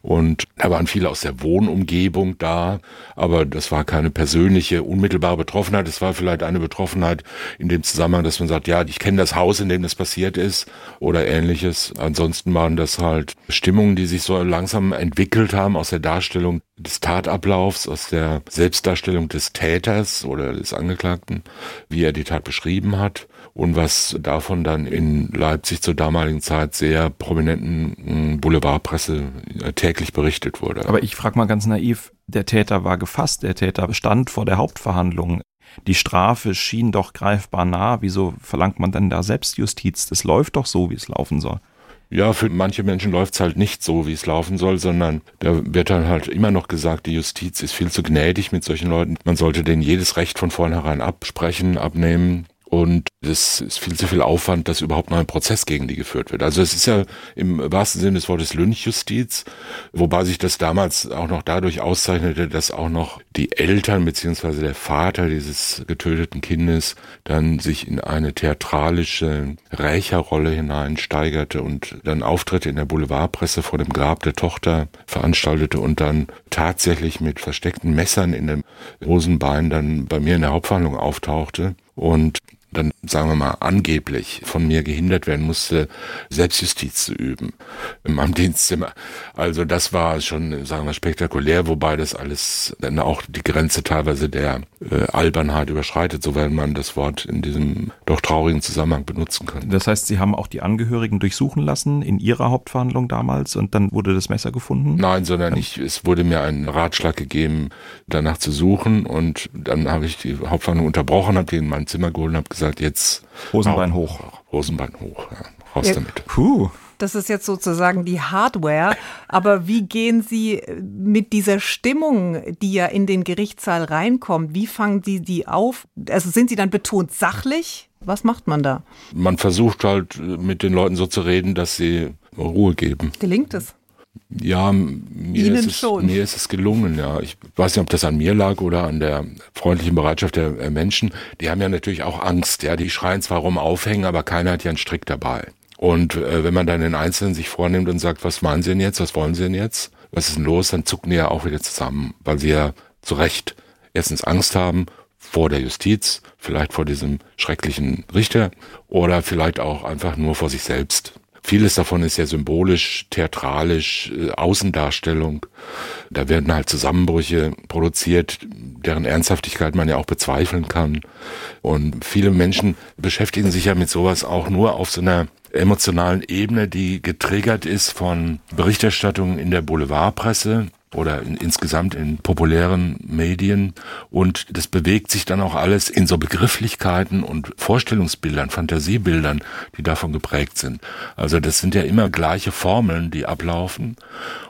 und da waren viele aus der Wohnumgebung da, aber das war keine persönliche, unmittelbare Betroffenheit. Es war vielleicht eine Betroffenheit in dem Zusammenhang, dass man sagt, ja, ich kenne das Haus, in dem das passiert ist oder ähnliches. Ansonsten waren das halt Stimmungen, die sich so langsam entwickelt haben aus der Darstellung des Tatablaufs, aus der Selbstdarstellung des Täters oder des Angeklagten, wie er die Tat beschrieben hat und was davon dann in Leipzig zur damaligen Zeit sehr prominenten hm, Boulevardpresse äh, täglich berichtet wurde. Aber ich frage mal ganz naiv, der Täter war gefasst, der Täter stand vor der Hauptverhandlung. Die Strafe schien doch greifbar nah. Wieso verlangt man denn da Selbstjustiz? Das läuft doch so, wie es laufen soll. Ja, für manche Menschen läuft's halt nicht so, wie es laufen soll, sondern da wird dann halt immer noch gesagt, die Justiz ist viel zu gnädig mit solchen Leuten. Man sollte denen jedes Recht von vornherein absprechen, abnehmen. Und es ist viel zu viel Aufwand, dass überhaupt noch ein Prozess gegen die geführt wird. Also es ist ja im wahrsten Sinne des Wortes Lynchjustiz, wobei sich das damals auch noch dadurch auszeichnete, dass auch noch die Eltern beziehungsweise der Vater dieses getöteten Kindes dann sich in eine theatralische Rächerrolle hineinsteigerte und dann Auftritte in der Boulevardpresse vor dem Grab der Tochter veranstaltete und dann tatsächlich mit versteckten Messern in dem Hosenbein dann bei mir in der Hauptverhandlung auftauchte und dann sagen wir mal angeblich von mir gehindert werden musste, Selbstjustiz zu üben in meinem Dienstzimmer. Also das war schon, sagen wir, spektakulär, wobei das alles dann auch die Grenze teilweise der äh, Albernheit überschreitet, soweit man das Wort in diesem doch traurigen Zusammenhang benutzen kann. Das heißt, Sie haben auch die Angehörigen durchsuchen lassen in Ihrer Hauptverhandlung damals und dann wurde das Messer gefunden? Nein, sondern ich, es wurde mir ein Ratschlag gegeben, danach zu suchen und dann habe ich die Hauptverhandlung unterbrochen, habe die in mein Zimmer geholt und habe gesagt, jetzt Hosenbein hoch. Hosenbein hoch, ja, raus Ja. damit. Puh. Das ist jetzt sozusagen die Hardware. Aber wie gehen Sie mit dieser Stimmung, die ja in den Gerichtssaal reinkommt, wie fangen Sie die auf? Also sind Sie dann betont sachlich? Was macht man da? Man versucht halt mit den Leuten so zu reden, dass sie Ruhe geben. Gelingt es? Ja, mir, Ihnen ist es, schon. mir ist es gelungen, ja. Ich weiß nicht, ob das an mir lag oder an der freundlichen Bereitschaft der äh, Menschen. Die haben ja natürlich auch Angst, ja. Die schreien zwar rum aufhängen, aber keiner hat ja einen Strick dabei. Und äh, wenn man dann den Einzelnen sich vornimmt und sagt, was meinen Sie denn jetzt, was wollen Sie denn jetzt, was ist denn los, dann zucken die ja auch wieder zusammen, weil sie ja zu Recht erstens Angst haben vor der Justiz, vielleicht vor diesem schrecklichen Richter oder vielleicht auch einfach nur vor sich selbst. Vieles davon ist ja symbolisch, theatralisch, äh, Außendarstellung. Da werden halt Zusammenbrüche produziert, deren Ernsthaftigkeit man ja auch bezweifeln kann. Und viele Menschen beschäftigen sich ja mit sowas auch nur auf so einer emotionalen Ebene, die getriggert ist von Berichterstattungen in der Boulevardpresse oder in, insgesamt in populären Medien. Und das bewegt sich dann auch alles in so Begrifflichkeiten und Vorstellungsbildern, Fantasiebildern, die davon geprägt sind. Also das sind ja immer gleiche Formeln, die ablaufen.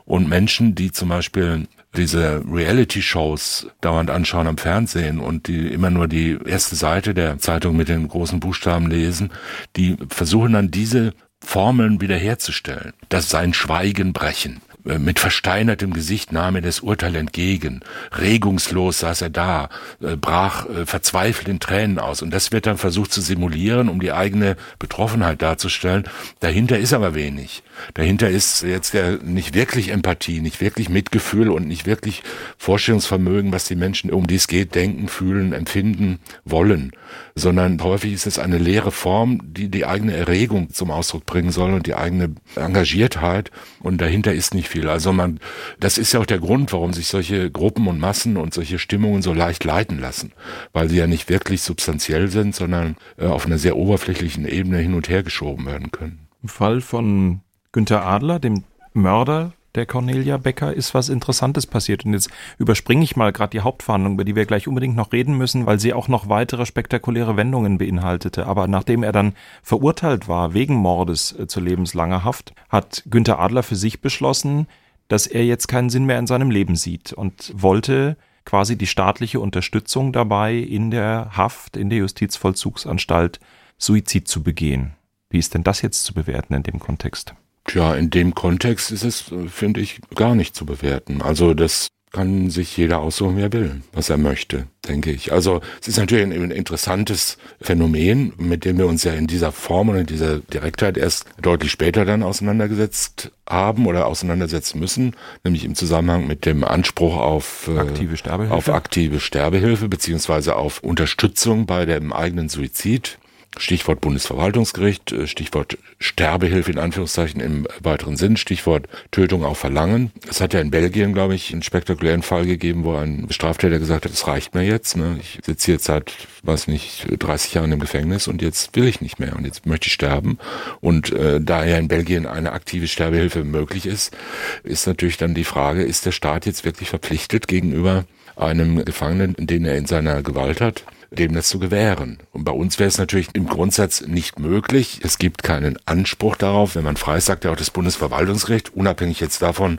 Und Menschen, die zum Beispiel diese Reality-Shows dauernd anschauen am Fernsehen und die immer nur die erste Seite der Zeitung mit den großen Buchstaben lesen, die versuchen dann diese Formeln wiederherzustellen. Das sein Schweigen brechen. Äh, Mit versteinertem Gesicht nahm er das Urteil entgegen. Regungslos saß er da, äh, brach äh, verzweifelt in Tränen aus. Und das wird dann versucht zu simulieren, um die eigene Betroffenheit darzustellen. Dahinter ist aber wenig. Dahinter ist jetzt ja nicht wirklich Empathie, nicht wirklich Mitgefühl und nicht wirklich Vorstellungsvermögen, was die Menschen, um die es geht, denken, fühlen, empfinden, wollen. Sondern häufig ist es eine leere Form, die die eigene Erregung zum Ausdruck bringen soll und die eigene Engagiertheit. Und dahinter ist nicht viel. Also man, das ist ja auch der Grund, warum sich solche Gruppen und Massen und solche Stimmungen so leicht leiten lassen. Weil sie ja nicht wirklich substanziell sind, sondern äh, auf einer sehr oberflächlichen Ebene hin und her geschoben werden können. Im Fall von Günter Adler, dem Mörder der Cornelia Becker, ist was Interessantes passiert. Und jetzt überspringe ich mal gerade die Hauptverhandlung, über die wir gleich unbedingt noch reden müssen, weil sie auch noch weitere spektakuläre Wendungen beinhaltete. Aber nachdem er dann verurteilt war wegen Mordes äh, zu lebenslanger Haft, hat Günter Adler für sich beschlossen, dass er jetzt keinen Sinn mehr in seinem Leben sieht und wollte quasi die staatliche Unterstützung dabei, in der Haft, in der Justizvollzugsanstalt Suizid zu begehen. Wie ist denn das jetzt zu bewerten in dem Kontext? Tja, in dem Kontext ist es, äh, finde ich, gar nicht zu bewerten. Also das kann sich jeder aussuchen, wie er will, was er möchte, denke ich. Also es ist natürlich ein, ein interessantes Phänomen, mit dem wir uns ja in dieser Form und in dieser Direktheit erst deutlich später dann auseinandergesetzt haben oder auseinandersetzen müssen, nämlich im Zusammenhang mit dem Anspruch auf äh, Aktive Sterbehilfe? auf aktive Sterbehilfe beziehungsweise auf Unterstützung bei dem eigenen Suizid. Stichwort Bundesverwaltungsgericht, äh, Stichwort Sterbehilfe in Anführungszeichen im weiteren Sinn, Stichwort Tötung auf Verlangen. Es hat ja in Belgien, glaube ich, einen spektakulären Fall gegeben, wo ein Straftäter gesagt hat, es reicht mir jetzt. Ne? Ich sitze jetzt seit, weiß nicht, 30 Jahren im Gefängnis und jetzt will ich nicht mehr und jetzt möchte ich sterben. Und äh, da ja in Belgien eine aktive Sterbehilfe möglich ist, ist natürlich dann die Frage, ist der Staat jetzt wirklich verpflichtet gegenüber einem Gefangenen, den er in seiner Gewalt hat, dem das zu gewähren. Und bei uns wäre es natürlich im Grundsatz nicht möglich. Es gibt keinen Anspruch darauf, wenn man frei sagt, ja auch das Bundesverwaltungsgericht, unabhängig jetzt davon,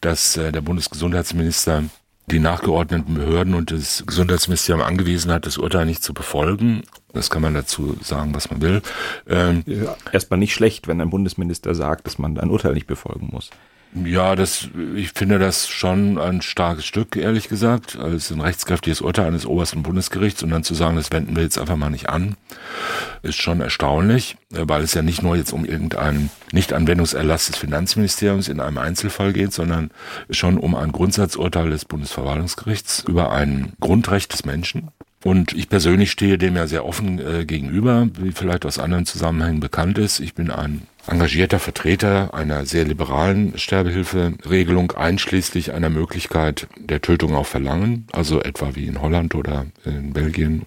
dass äh, der Bundesgesundheitsminister die nachgeordneten Behörden und das Gesundheitsministerium angewiesen hat, das Urteil nicht zu befolgen. Das kann man dazu sagen, was man will. Ähm, ja, erstmal nicht schlecht, wenn ein Bundesminister sagt, dass man ein Urteil nicht befolgen muss. Ja, das, ich finde das schon ein starkes Stück, ehrlich gesagt. Es ist ein rechtskräftiges Urteil eines obersten Bundesgerichts und dann zu sagen, das wenden wir jetzt einfach mal nicht an, ist schon erstaunlich, weil es ja nicht nur jetzt um irgendeinen Nichtanwendungserlass des Finanzministeriums in einem Einzelfall geht, sondern schon um ein Grundsatzurteil des Bundesverwaltungsgerichts über ein Grundrecht des Menschen. Und ich persönlich stehe dem ja sehr offen äh, gegenüber, wie vielleicht aus anderen Zusammenhängen bekannt ist. Ich bin ein engagierter Vertreter einer sehr liberalen Sterbehilferegelung, einschließlich einer Möglichkeit der Tötung auf Verlangen, also etwa wie in Holland oder in Belgien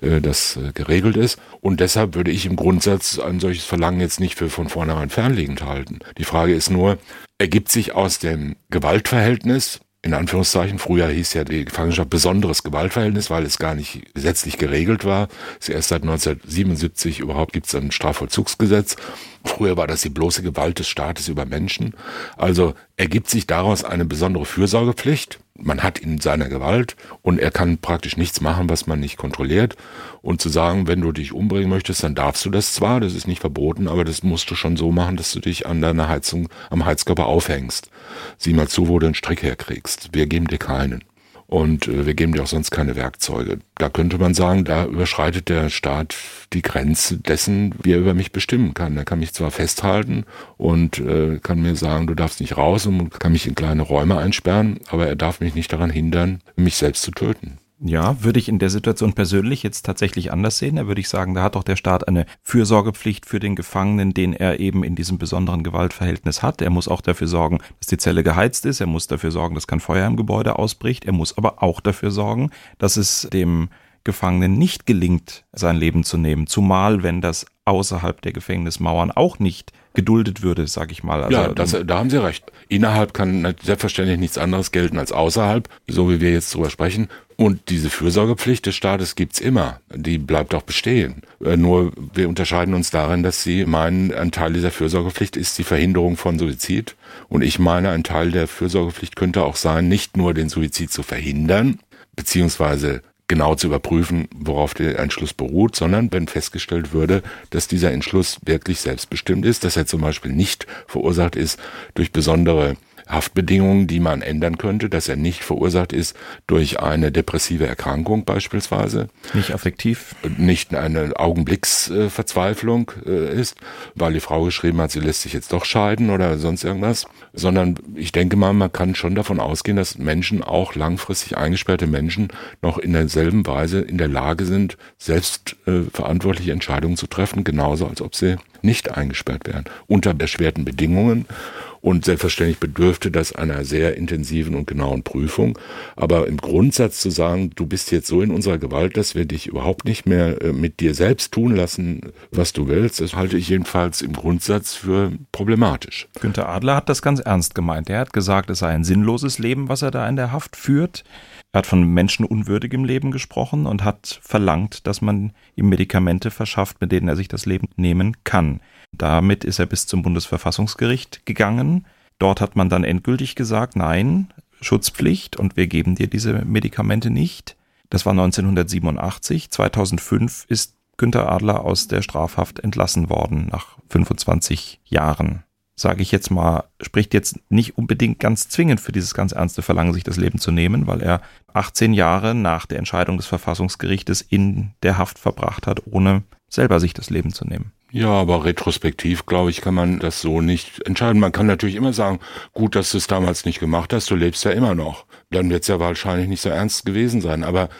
äh, das äh, geregelt ist. Und deshalb würde ich im Grundsatz ein solches Verlangen jetzt nicht für von vornherein fernliegend halten. Die Frage ist nur, ergibt sich aus dem Gewaltverhältnis in Anführungszeichen, früher hieß ja die Gefangenschaft besonderes Gewaltverhältnis, weil es gar nicht gesetzlich geregelt war. Es erst seit 1977 überhaupt gibt es ein Strafvollzugsgesetz. Früher war das die bloße Gewalt des Staates über Menschen. Also ergibt sich daraus eine besondere Fürsorgepflicht. Man hat ihn in seiner Gewalt und er kann praktisch nichts machen, was man nicht kontrolliert. Und zu sagen, wenn du dich umbringen möchtest, dann darfst du das zwar, das ist nicht verboten, aber das musst du schon so machen, dass du dich an deiner Heizung, am Heizkörper aufhängst. Sieh mal zu, wo du einen Strick herkriegst. Wir geben dir keinen. Und äh, wir geben dir auch sonst keine Werkzeuge. Da könnte man sagen, da überschreitet der Staat die Grenze dessen, wie er über mich bestimmen kann. Er kann mich zwar festhalten und äh, kann mir sagen, du darfst nicht raus und kann mich in kleine Räume einsperren, aber er darf mich nicht daran hindern, mich selbst zu töten. Ja, würde ich in der Situation persönlich jetzt tatsächlich anders sehen. Da würde ich sagen, da hat doch der Staat eine Fürsorgepflicht für den Gefangenen, den er eben in diesem besonderen Gewaltverhältnis hat. Er muss auch dafür sorgen, dass die Zelle geheizt ist. Er muss dafür sorgen, dass kein Feuer im Gebäude ausbricht. Er muss aber auch dafür sorgen, dass es dem Gefangenen nicht gelingt, sein Leben zu nehmen. Zumal, wenn das außerhalb der Gefängnismauern auch nicht geduldet würde, sag ich mal. Also, ja, das, da haben Sie recht. Innerhalb kann selbstverständlich nichts anderes gelten als außerhalb, so wie wir jetzt drüber sprechen. Und diese Fürsorgepflicht des Staates gibt's immer. Die bleibt auch bestehen. Äh, nur wir unterscheiden uns darin, dass Sie meinen, ein Teil dieser Fürsorgepflicht ist die Verhinderung von Suizid. Und ich meine, ein Teil der Fürsorgepflicht könnte auch sein, nicht nur den Suizid zu verhindern, beziehungsweise genau zu überprüfen, worauf der Entschluss beruht, sondern wenn festgestellt würde, dass dieser Entschluss wirklich selbstbestimmt ist, dass er zum Beispiel nicht verursacht ist durch besondere Haftbedingungen, die man ändern könnte, dass er nicht verursacht ist durch eine depressive Erkrankung beispielsweise. Nicht affektiv. Nicht eine Augenblicksverzweiflung äh, ist, weil die Frau geschrieben hat, sie lässt sich jetzt doch scheiden oder sonst irgendwas, sondern ich denke mal, man kann schon davon ausgehen, dass Menschen, auch langfristig eingesperrte Menschen, noch in derselben Weise in der Lage sind, selbst äh, verantwortliche Entscheidungen zu treffen, genauso als ob sie nicht eingesperrt wären, unter erschwerten Bedingungen und selbstverständlich bedürfte das einer sehr intensiven und genauen Prüfung. Aber im Grundsatz zu sagen, du bist jetzt so in unserer Gewalt, dass wir dich überhaupt nicht mehr äh, mit dir selbst tun lassen, was du willst, das halte ich jedenfalls im Grundsatz für problematisch. Günter Adler hat das ganz ernst gemeint. Er hat gesagt, es sei ein sinnloses Leben, was er da in der Haft führt. Er hat von menschenunwürdigem Leben gesprochen und hat verlangt, dass man ihm Medikamente verschafft, mit denen er sich das Leben nehmen kann. Damit ist er bis zum Bundesverfassungsgericht gegangen. Dort hat man dann endgültig gesagt, nein, Schutzpflicht und wir geben dir diese Medikamente nicht. Das war 1987. 2005 ist Günter Adler aus der Strafhaft entlassen worden nach 25 Jahren. Sage ich jetzt mal, spricht jetzt nicht unbedingt ganz zwingend für dieses ganz ernste Verlangen, sich das Leben zu nehmen, weil er 18 Jahre nach der Entscheidung des Verfassungsgerichtes in der Haft verbracht hat, ohne selber sich das Leben zu nehmen. Ja, aber retrospektiv, glaube ich, kann man das so nicht entscheiden. Man kann natürlich immer sagen, gut, dass du es damals nicht gemacht hast, du lebst ja immer noch. Dann wird es ja wahrscheinlich nicht so ernst gewesen sein. Aber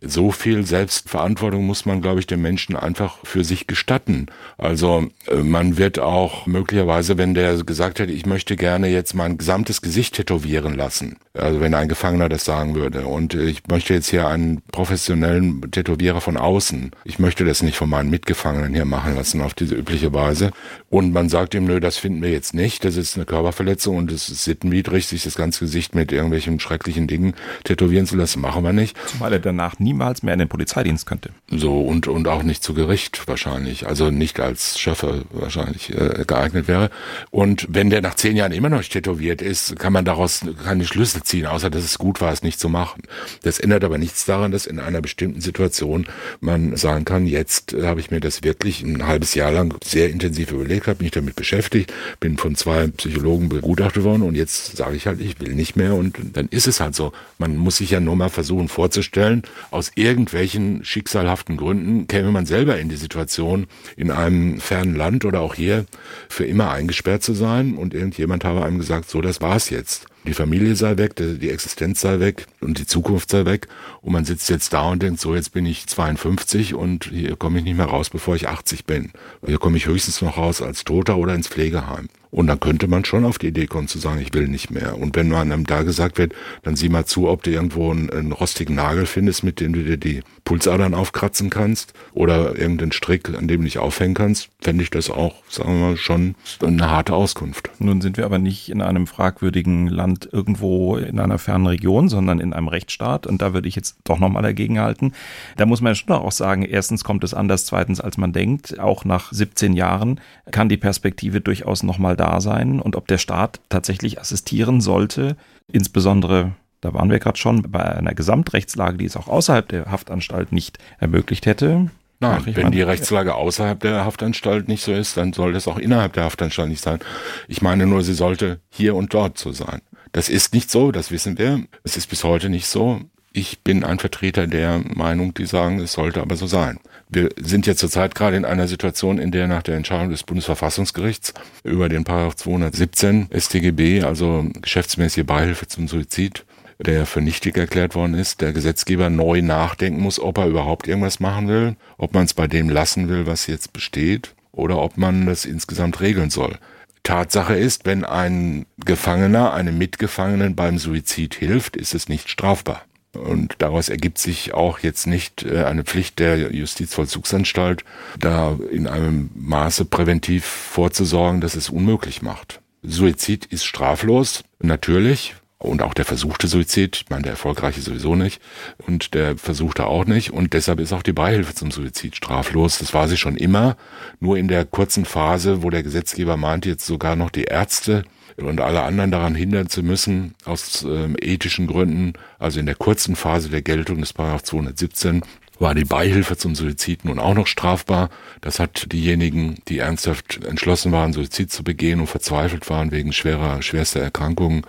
so viel Selbstverantwortung muss man, glaube ich, dem Menschen einfach für sich gestatten. Also äh, man wird auch möglicherweise, wenn der gesagt hätte, ich möchte gerne jetzt mein gesamtes Gesicht tätowieren lassen, also wenn ein Gefangener das sagen würde, und ich möchte jetzt hier einen professionellen Tätowierer von außen, ich möchte das nicht von meinen Mitgefangenen hier machen lassen auf diese übliche Weise. Und man sagt ihm, nö, das finden wir jetzt nicht, das ist eine Körperverletzung und es ist sittenwidrig, sich das ganze Gesicht mit irgendwelchen schrecklichen Dingen tätowieren zu lassen, machen wir nicht. Zumal er danach niemals mehr in den Polizeidienst könnte. So, und, und auch nicht zu Gericht wahrscheinlich, also nicht als Schöffer wahrscheinlich äh, geeignet wäre. Und wenn der nach zehn Jahren immer noch tätowiert ist, kann man daraus keine Schlüsse ziehen, außer dass es gut war, es nicht zu machen. Das ändert aber nichts daran, dass in einer bestimmten Situation man sagen kann, jetzt habe ich mir das wirklich ein halbes Jahr lang sehr intensiv überlegt, habe mich damit beschäftigt, bin von zwei Psychologen begutachtet worden und jetzt sage ich halt, ich will nicht mehr und dann ist es halt so. Man muss sich ja nur mal versuchen vorzustellen, aus irgendwelchen schicksalhaften Gründen käme man selber in die Situation, in einem fernen Land oder auch hier für immer eingesperrt zu sein und irgendjemand habe einem gesagt, so, das war's jetzt die Familie sei weg, die Existenz sei weg und die Zukunft sei weg. Und man sitzt jetzt da und denkt, so jetzt bin ich 52 und hier komme ich nicht mehr raus, bevor ich 80 bin. Hier komme ich höchstens noch raus als Toter oder ins Pflegeheim. Und dann könnte man schon auf die Idee kommen zu sagen, ich will nicht mehr. Und wenn man einem da gesagt wird, dann sieh mal zu, ob du irgendwo einen, einen rostigen Nagel findest, mit dem du dir die Pulsadern aufkratzen kannst oder irgendeinen Strick, an dem du dich aufhängen kannst, fände ich das auch, sagen wir mal, schon eine harte Auskunft. Nun sind wir aber nicht in einem fragwürdigen Land irgendwo in einer fernen Region, sondern in einem Rechtsstaat. Und da würde ich jetzt doch nochmal dagegen halten. Da muss man schon auch sagen, erstens kommt es anders, zweitens als man denkt. Auch nach 17 Jahren kann die Perspektive durchaus nochmal da sein und ob der Staat tatsächlich assistieren sollte, insbesondere da waren wir gerade schon bei einer Gesamtrechtslage, die es auch außerhalb der Haftanstalt nicht ermöglicht hätte. Nein, wenn meine, die Rechtslage außerhalb der Haftanstalt nicht so ist, dann soll das auch innerhalb der Haftanstalt nicht sein. Ich meine nur, sie sollte hier und dort so sein. Das ist nicht so, das wissen wir. Es ist bis heute nicht so. Ich bin ein Vertreter der Meinung, die sagen, es sollte aber so sein. Wir sind jetzt zurzeit gerade in einer Situation, in der nach der Entscheidung des Bundesverfassungsgerichts über den Paragraph 217 StGB, also geschäftsmäßige Beihilfe zum Suizid, der für nichtig erklärt worden ist, der Gesetzgeber neu nachdenken muss, ob er überhaupt irgendwas machen will, ob man es bei dem lassen will, was jetzt besteht, oder ob man das insgesamt regeln soll. Tatsache ist, wenn ein Gefangener einem Mitgefangenen beim Suizid hilft, ist es nicht strafbar. Und daraus ergibt sich auch jetzt nicht äh, eine Pflicht der Justizvollzugsanstalt, da in einem Maße präventiv vorzusorgen, dass es unmöglich macht. Suizid ist straflos, natürlich. Und auch der versuchte Suizid, ich meine, der erfolgreiche sowieso nicht und der versuchte auch nicht. Und deshalb ist auch die Beihilfe zum Suizid straflos. Das war sie schon immer. Nur in der kurzen Phase, wo der Gesetzgeber meinte, jetzt sogar noch die Ärzte und alle anderen daran hindern zu müssen, aus ähm, ethischen Gründen, also in der kurzen Phase der Geltung des Paragraph 217, war die Beihilfe zum Suizid nun auch noch strafbar. Das hat diejenigen, die ernsthaft entschlossen waren, Suizid zu begehen und verzweifelt waren wegen schwerer, schwerster Erkrankungen,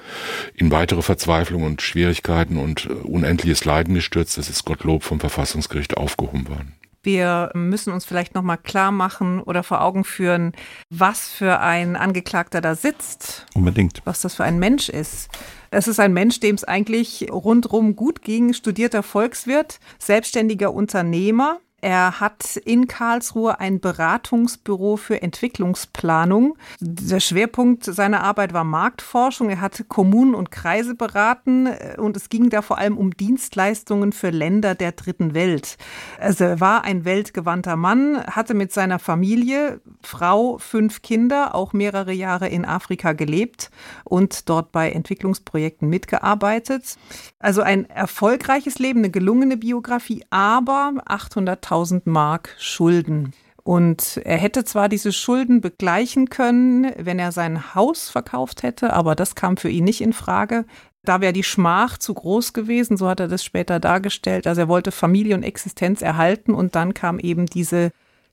in weitere Verzweiflung und Schwierigkeiten und äh, unendliches Leiden gestürzt. Das ist Gottlob vom Verfassungsgericht aufgehoben worden. Wir müssen uns vielleicht noch mal klar machen oder vor Augen führen, was für ein Angeklagter da sitzt. Unbedingt. Was das für ein Mensch ist. Es ist ein Mensch, dem es eigentlich rundrum gut ging, studierter Volkswirt, selbstständiger Unternehmer, er hat in Karlsruhe ein Beratungsbüro für Entwicklungsplanung. Der Schwerpunkt seiner Arbeit war Marktforschung. Er hat Kommunen und Kreise beraten äh, und es ging da vor allem um Dienstleistungen für Länder der dritten Welt. Also er war ein weltgewandter Mann, hatte mit seiner Familie, Frau, fünf Kinder, auch mehrere Jahre in Afrika gelebt und dort bei Entwicklungsprojekten mitgearbeitet. Also ein erfolgreiches Leben, eine gelungene Biografie, aber 800 100.000 Mark Schulden. Und er hätte zwar diese Schulden begleichen können, wenn er sein Haus verkauft hätte, aber das kam für ihn nicht in Frage. Da wäre die Schmach zu groß gewesen, so hat er das später dargestellt. Also er wollte Familie und Existenz erhalten und dann kam eben diese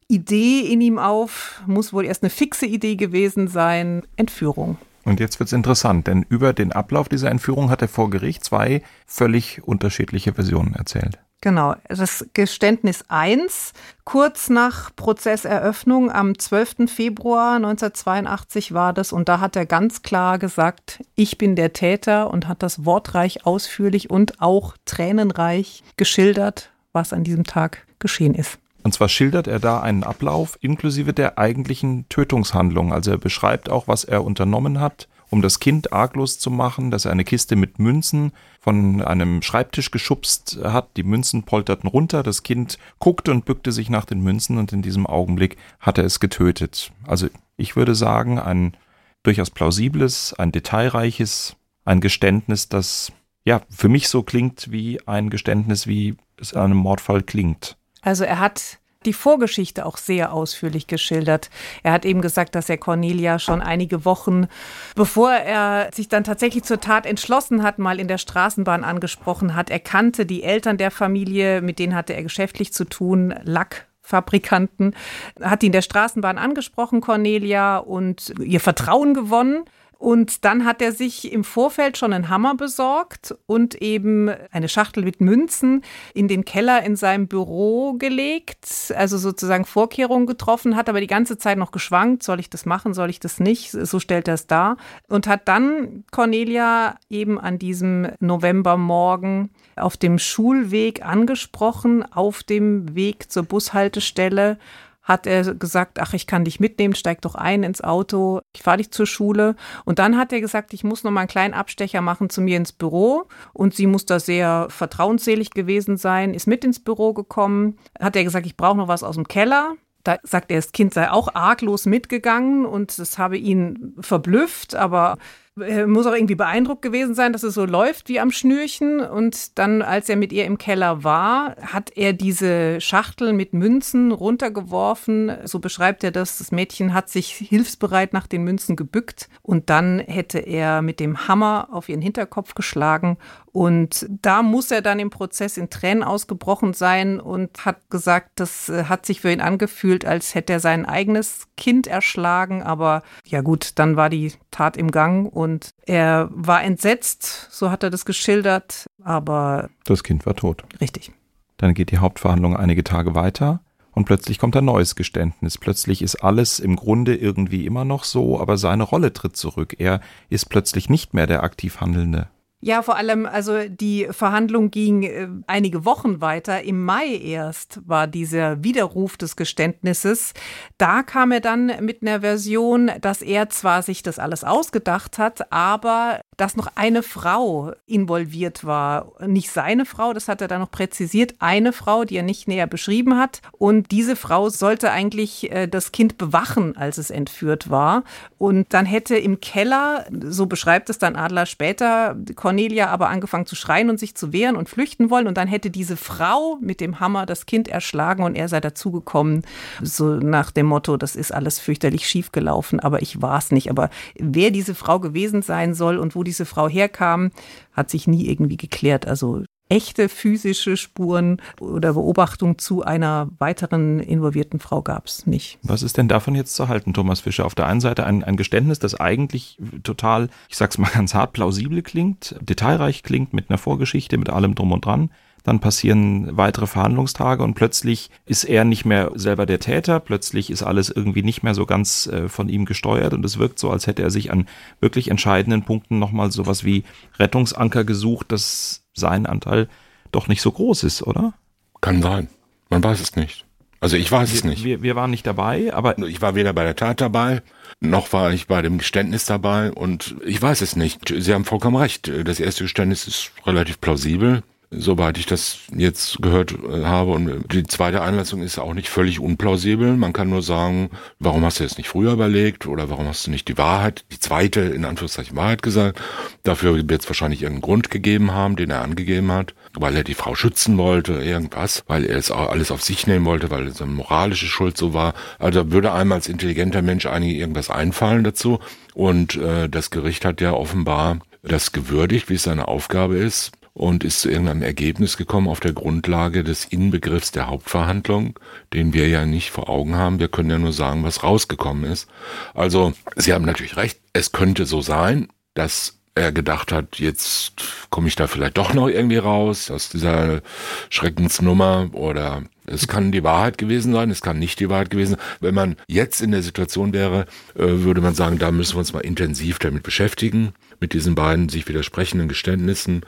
Idee in ihm auf, muss wohl erst eine fixe Idee gewesen sein, Entführung. Und jetzt wird es interessant, denn über den Ablauf dieser Entführung hat er vor Gericht zwei völlig unterschiedliche Versionen erzählt. Genau, das Geständnis 1, kurz nach Prozesseröffnung am 12. Februar 1982 war das und da hat er ganz klar gesagt, ich bin der Täter und hat das wortreich, ausführlich und auch tränenreich geschildert, was an diesem Tag geschehen ist. Und zwar schildert er da einen Ablauf inklusive der eigentlichen Tötungshandlung. Also er beschreibt auch, was er unternommen hat um das Kind arglos zu machen, dass er eine Kiste mit Münzen von einem Schreibtisch geschubst hat. Die Münzen polterten runter, das Kind guckte und bückte sich nach den Münzen und in diesem Augenblick hat er es getötet. Also ich würde sagen, ein durchaus plausibles, ein detailreiches, ein Geständnis, das ja für mich so klingt wie ein Geständnis, wie es in einem Mordfall klingt. Also er hat die Vorgeschichte auch sehr ausführlich geschildert. Er hat eben gesagt, dass er Cornelia schon einige Wochen, bevor er sich dann tatsächlich zur Tat entschlossen hat, mal in der Straßenbahn angesprochen hat. Er kannte die Eltern der Familie, mit denen hatte er geschäftlich zu tun, Lack. Fabrikanten, hat ihn der Straßenbahn angesprochen, Cornelia, und ihr Vertrauen gewonnen. Und dann hat er sich im Vorfeld schon einen Hammer besorgt und eben eine Schachtel mit Münzen in den Keller in seinem Büro gelegt, also sozusagen Vorkehrungen getroffen, hat aber die ganze Zeit noch geschwankt, soll ich das machen, soll ich das nicht, so stellt er es dar. Und hat dann Cornelia eben an diesem Novembermorgen auf dem Schulweg angesprochen, auf dem Weg zur Bushaltestelle hat er gesagt, ach, ich kann dich mitnehmen, steig doch ein ins Auto, ich fahre dich zur Schule. Und dann hat er gesagt, ich muss noch mal einen kleinen Abstecher machen zu mir ins Büro. Und sie muss da sehr vertrauensselig gewesen sein, ist mit ins Büro gekommen. Hat er gesagt, ich brauche noch was aus dem Keller. Da sagt er, das Kind sei auch arglos mitgegangen und das habe ihn verblüfft, aber er muss auch irgendwie beeindruckt gewesen sein, dass es so läuft wie am Schnürchen. Und dann, als er mit ihr im Keller war, hat er diese Schachtel mit Münzen runtergeworfen. So beschreibt er das. Das Mädchen hat sich hilfsbereit nach den Münzen gebückt und dann hätte er mit dem Hammer auf ihren Hinterkopf geschlagen und da muss er dann im Prozess in Tränen ausgebrochen sein und hat gesagt, das äh, hat sich für ihn angefühlt, als hätte er sein eigenes Kind erschlagen. Aber ja gut, dann war die Tat im Gang und er war entsetzt, so hat er das geschildert. Aber das Kind war tot. Richtig. Dann geht die Hauptverhandlung einige Tage weiter. Und plötzlich kommt ein neues Geständnis. Plötzlich ist alles im Grunde irgendwie immer noch so, aber seine Rolle tritt zurück. Er ist plötzlich nicht mehr der aktiv Handelnde. Ja, vor allem, also die Verhandlung ging äh, einige Wochen weiter. Im Mai erst war dieser Widerruf des Geständnisses. Da kam er dann mit einer Version, dass er zwar sich das alles ausgedacht hat, aber dass noch eine Frau involviert war. Nicht seine Frau, das hat er dann noch präzisiert, eine Frau, die er nicht näher beschrieben hat. Und diese Frau sollte eigentlich äh, das Kind bewachen, als es entführt war. Und dann hätte im Keller, so beschreibt es dann Adler später, Cornelia aber angefangen zu schreien und sich zu wehren und flüchten wollen. Und dann hätte diese Frau mit dem Hammer das Kind erschlagen und er sei dazugekommen. So nach dem Motto, das ist alles fürchterlich schief gelaufen, aber ich war es nicht. Aber wer diese Frau gewesen sein soll und wo diese Frau herkam, hat sich nie irgendwie geklärt. Also echte physische Spuren oder Beobachtung zu einer weiteren involvierten Frau gab es nicht. Was ist denn davon jetzt zu halten, Thomas Fischer? Auf der einen Seite ein, ein Geständnis, das eigentlich total, ich sag's mal ganz hart, plausibel klingt, detailreich klingt, mit einer Vorgeschichte, mit allem drum und dran. Dann passieren weitere Verhandlungstage und plötzlich ist er nicht mehr selber der Täter, plötzlich ist alles irgendwie nicht mehr so ganz äh, von ihm gesteuert und es wirkt so, als hätte er sich an wirklich entscheidenden Punkten nochmal sowas wie Rettungsanker gesucht, dass sein Anteil doch nicht so groß ist, oder? Kann sein. Man weiß es nicht. Also ich weiß wir, es nicht. Wir, wir waren nicht dabei, aber. Ich war weder bei der Tat dabei, noch war ich bei dem Geständnis dabei und ich weiß es nicht. Sie haben vollkommen recht. Das erste Geständnis ist relativ plausibel soweit ich das jetzt gehört äh, habe. Und die zweite Einlassung ist auch nicht völlig unplausibel. Man kann nur sagen, warum hast du das nicht früher überlegt oder warum hast du nicht die Wahrheit, die zweite in Anführungszeichen Wahrheit gesagt. Dafür wird es wahrscheinlich irgendeinen Grund gegeben haben, den er angegeben hat, weil er die Frau schützen wollte, irgendwas, weil er es alles auf sich nehmen wollte, weil es eine moralische Schuld so war. Also würde einem als intelligenter Mensch eigentlich irgendwas einfallen dazu. Und äh, das Gericht hat ja offenbar das gewürdigt, wie es seine Aufgabe ist, und ist zu irgendeinem Ergebnis gekommen auf der Grundlage des Inbegriffs der Hauptverhandlung, den wir ja nicht vor Augen haben. Wir können ja nur sagen, was rausgekommen ist. Also, Sie haben natürlich recht, es könnte so sein, dass er gedacht hat, jetzt komme ich da vielleicht doch noch irgendwie raus aus dieser Schreckensnummer oder Es kann die Wahrheit gewesen sein, es kann nicht die Wahrheit gewesen sein. Wenn man jetzt in der Situation wäre, äh, würde man sagen, da müssen wir uns mal intensiv damit beschäftigen, mit diesen beiden sich widersprechenden Geständnissen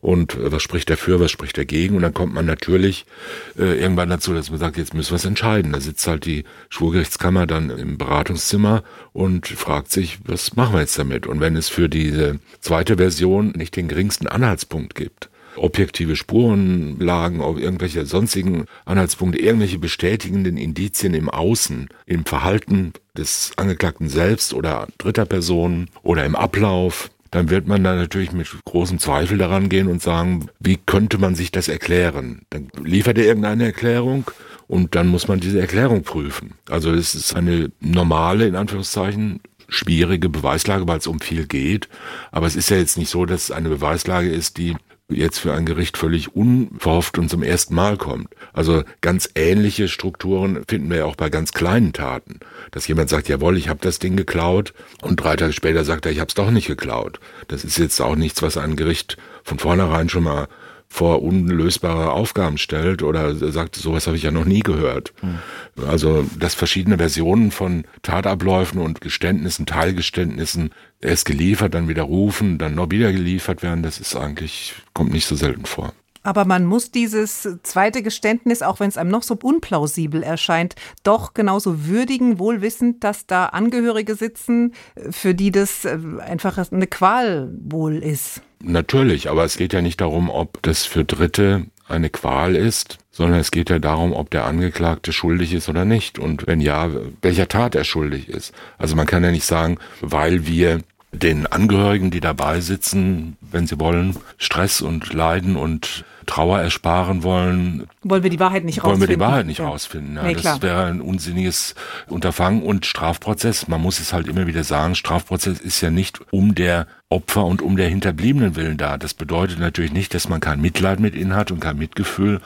und äh, was spricht dafür, was spricht dagegen. Und dann kommt man natürlich äh, irgendwann dazu, dass man sagt, jetzt müssen wir es entscheiden. Da sitzt halt die Schwurgerichtskammer dann im Beratungszimmer und fragt sich, was machen wir jetzt damit? Und wenn es für diese zweite Version nicht den geringsten Anhaltspunkt gibt, objektive Spurenlagen, irgendwelche sonstigen Anhaltspunkte, irgendwelche bestätigenden Indizien im Außen, im Verhalten des Angeklagten selbst oder dritter Personen oder im Ablauf, dann wird man da natürlich mit großem Zweifel daran gehen und sagen, wie könnte man sich das erklären? Dann liefert er irgendeine Erklärung und dann muss man diese Erklärung prüfen. Also es ist eine normale, in Anführungszeichen, schwierige Beweislage, weil es um viel geht. Aber es ist ja jetzt nicht so, dass es eine Beweislage ist, die jetzt für ein Gericht völlig unverhofft und zum ersten Mal kommt. Also ganz ähnliche Strukturen finden wir ja auch bei ganz kleinen Taten. Dass jemand sagt, jawohl, ich habe das Ding geklaut und drei Tage später sagt er, ich habe es doch nicht geklaut. Das ist jetzt auch nichts, was ein Gericht von vornherein schon mal vor unlösbare Aufgaben stellt oder sagt, sowas habe ich ja noch nie gehört. Hm. Also, dass verschiedene Versionen von Tatabläufen und Geständnissen, Teilgeständnissen erst geliefert, dann widerrufen, dann noch wieder geliefert werden, das ist eigentlich, kommt nicht so selten vor. Aber man muss dieses zweite Geständnis, auch wenn es einem noch so unplausibel erscheint, doch genauso würdigen, wohl wissend, dass da Angehörige sitzen, für die das äh, einfach eine Qual wohl ist. Natürlich, aber es geht ja nicht darum, ob das für Dritte eine Qual ist, sondern es geht ja darum, ob der Angeklagte schuldig ist oder nicht und wenn ja, welcher Tat er schuldig ist. Also man kann ja nicht sagen, weil wir den Angehörigen, die dabei sitzen, wenn sie wollen, Stress und Leiden und Trauer ersparen wollen. Wollen wir die Wahrheit nicht rausfinden? Wollen wir die Wahrheit nicht ja. rausfinden. Ja, nee, das wäre ein unsinniges Unterfangen und Strafprozess, man muss es halt immer wieder sagen, Strafprozess ist ja nicht um der Opfer und um der Hinterbliebenen willen da. Das bedeutet natürlich nicht, dass man kein Mitleid mit ihnen hat und kein Mitgefühl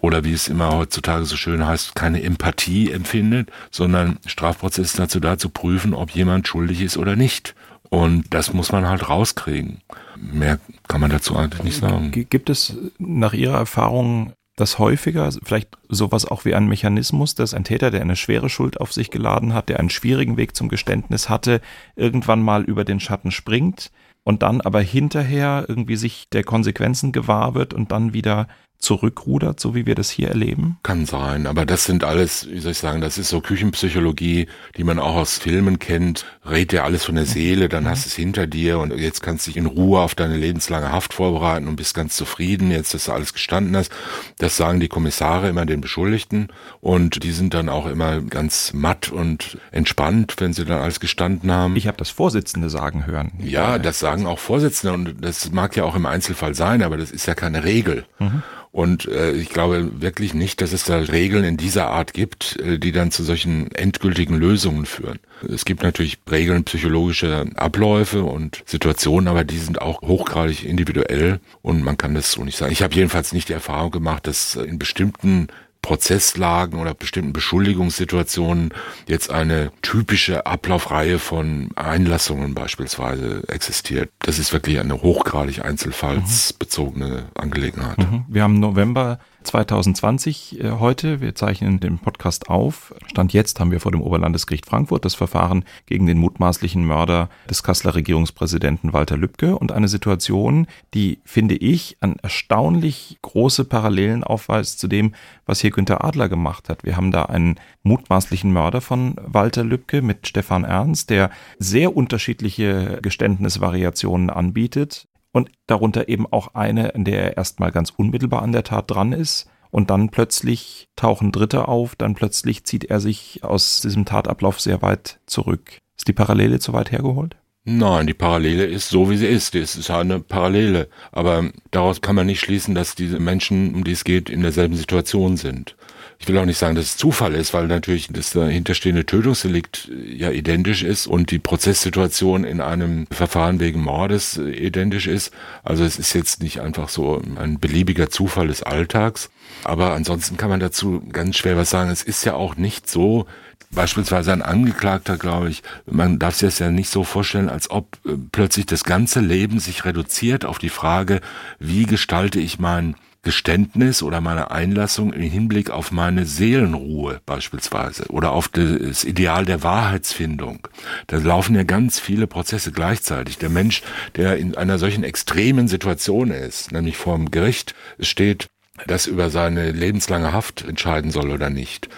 oder wie es immer heutzutage so schön heißt, keine Empathie empfindet, sondern Strafprozess ist dazu da zu prüfen, ob jemand schuldig ist oder nicht. Und das muss man halt rauskriegen. Mehr kann man dazu eigentlich nicht sagen. Gibt es nach Ihrer Erfahrung das häufiger, vielleicht sowas auch wie ein Mechanismus, dass ein Täter, der eine schwere Schuld auf sich geladen hat, der einen schwierigen Weg zum Geständnis hatte, irgendwann mal über den Schatten springt und dann aber hinterher irgendwie sich der Konsequenzen gewahr wird und dann wieder zurückrudert, so wie wir das hier erleben? Kann sein, aber das sind alles, wie soll ich sagen, das ist so Küchenpsychologie, die man auch aus Filmen kennt. Red dir alles von der Seele, dann hast du es hinter dir und jetzt kannst du dich in Ruhe auf deine lebenslange Haft vorbereiten und bist ganz zufrieden, jetzt, dass du alles gestanden hast. Das sagen die Kommissare immer den Beschuldigten und die sind dann auch immer ganz matt und entspannt, wenn sie dann alles gestanden haben. Ich habe das Vorsitzende sagen hören. Ja, das sagen auch Vorsitzende und das mag ja auch im Einzelfall sein, aber das ist ja keine Regel. Mhm. Und äh, ich glaube wirklich nicht, dass es da Regeln in dieser Art gibt, äh, die dann zu solchen endgültigen Lösungen führen. Es gibt natürlich Regeln psychologische Abläufe und Situationen, aber die sind auch hochgradig individuell und man kann das so nicht sagen. Ich habe jedenfalls nicht die Erfahrung gemacht, dass in bestimmten Prozesslagen oder bestimmten Beschuldigungssituationen jetzt eine typische Ablaufreihe von Einlassungen beispielsweise existiert. Das ist wirklich eine hochgradig einzelfallsbezogene Angelegenheit. Mhm. Wir haben November 2020 äh, heute. Wir zeichnen den Podcast auf. Stand jetzt haben wir vor dem Oberlandesgericht Frankfurt das Verfahren gegen den mutmaßlichen Mörder des Kasseler Regierungspräsidenten Walter Lübcke und eine Situation, die, finde ich, an erstaunlich große Parallelen aufweist zu dem, was hier Günter Adler gemacht hat. Wir haben da einen mutmaßlichen Mörder von Walter Lübcke mit Stefan Ernst, der sehr unterschiedliche Geständnisvariationen anbietet und darunter eben auch eine, in der er erstmal ganz unmittelbar an der Tat dran ist und dann plötzlich tauchen Dritte auf, dann plötzlich zieht er sich aus diesem Tatablauf sehr weit zurück. Ist die Parallele zu weit hergeholt? Nein, die Parallele ist so, wie sie ist. Es ist eine Parallele. Aber daraus kann man nicht schließen, dass diese Menschen, um die es geht, in derselben Situation sind ich will auch nicht sagen, dass es Zufall ist, weil natürlich das dahinterstehende Tötungsdelikt äh, ja identisch ist und die Prozesssituation in einem Verfahren wegen Mordes äh, identisch ist. Also es ist jetzt nicht einfach so ein beliebiger Zufall des Alltags. Aber ansonsten kann man dazu ganz schwer was sagen. Es ist ja auch nicht so, beispielsweise ein Angeklagter, glaube ich, man darf sich das ja nicht so vorstellen, als ob äh, plötzlich das ganze Leben sich reduziert auf die Frage, wie gestalte ich mein Geständnis oder meine Einlassung im Hinblick auf meine Seelenruhe beispielsweise oder auf das Ideal der Wahrheitsfindung. Da laufen ja ganz viele Prozesse gleichzeitig. Der Mensch, der in einer solchen extremen Situation ist, nämlich vorm Gericht steht, das über seine lebenslange Haft entscheiden soll oder nicht.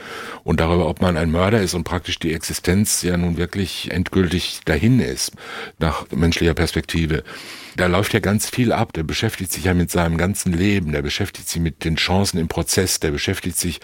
Und darüber, ob man ein Mörder ist und praktisch die Existenz ja nun wirklich endgültig dahin ist, nach menschlicher Perspektive da läuft ja ganz viel ab. Der beschäftigt sich ja mit seinem ganzen Leben, der beschäftigt sich mit den Chancen im Prozess, der beschäftigt sich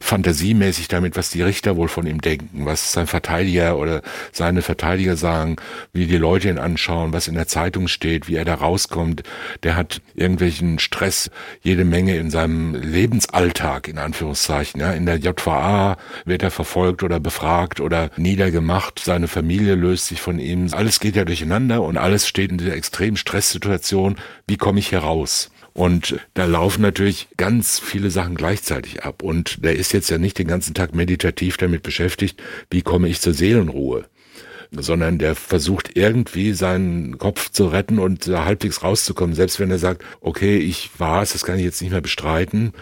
fantasiemäßig damit, was die Richter wohl von ihm denken, was sein Verteidiger oder seine Verteidiger sagen, wie die Leute ihn anschauen, was in der Zeitung steht, wie er da rauskommt. Der hat irgendwelchen Stress, jede Menge in seinem Lebensalltag, in Anführungszeichen. Ja. In der JVA wird er verfolgt oder befragt oder niedergemacht. Seine Familie löst sich von ihm. Alles geht ja durcheinander und alles steht in dieser extremen Stress Stresssituation, wie komme ich hier raus? Und da laufen natürlich ganz viele Sachen gleichzeitig ab. Und der ist jetzt ja nicht den ganzen Tag meditativ damit beschäftigt, wie komme ich zur Seelenruhe sondern der versucht irgendwie seinen Kopf zu retten und halbwegs rauszukommen. Selbst wenn er sagt, okay, ich war es, das kann ich jetzt nicht mehr bestreiten,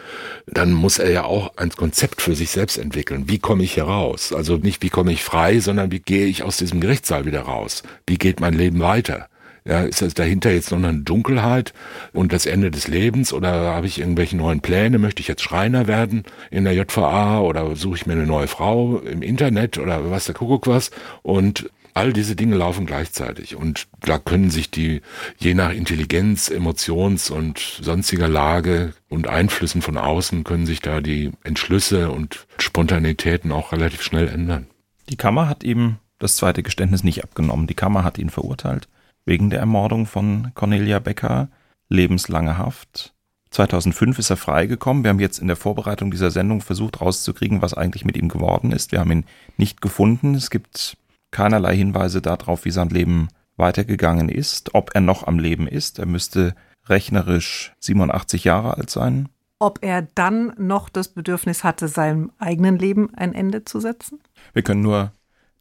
dann muss er ja auch ein Konzept für sich selbst entwickeln. Wie komme ich hier raus? Also nicht, wie komme ich frei, sondern wie gehe ich aus diesem Gerichtssaal wieder raus? Wie geht mein Leben weiter? Ja, ist das dahinter jetzt noch eine Dunkelheit und das Ende des Lebens oder habe ich irgendwelche neuen Pläne? Möchte ich jetzt Schreiner werden in der JVA oder suche ich mir eine neue Frau im Internet oder was der Kuckuck was? Und all diese Dinge laufen gleichzeitig und da können sich die je nach Intelligenz, Emotions- und sonstiger Lage und Einflüssen von außen können sich da die Entschlüsse und Spontanitäten auch relativ schnell ändern. Die Kammer hat ihm das zweite Geständnis nicht abgenommen. Die Kammer hat ihn verurteilt wegen der Ermordung von Cornelia Becker, lebenslange Haft. 2005 ist er freigekommen. Wir haben jetzt in der Vorbereitung dieser Sendung versucht rauszukriegen, was eigentlich mit ihm geworden ist. Wir haben ihn nicht gefunden. Es gibt keinerlei Hinweise darauf, wie sein Leben weitergegangen ist, ob er noch am Leben ist. Er müsste rechnerisch 87 Jahre alt sein. Ob er dann noch das Bedürfnis hatte, seinem eigenen Leben ein Ende zu setzen? Wir können nur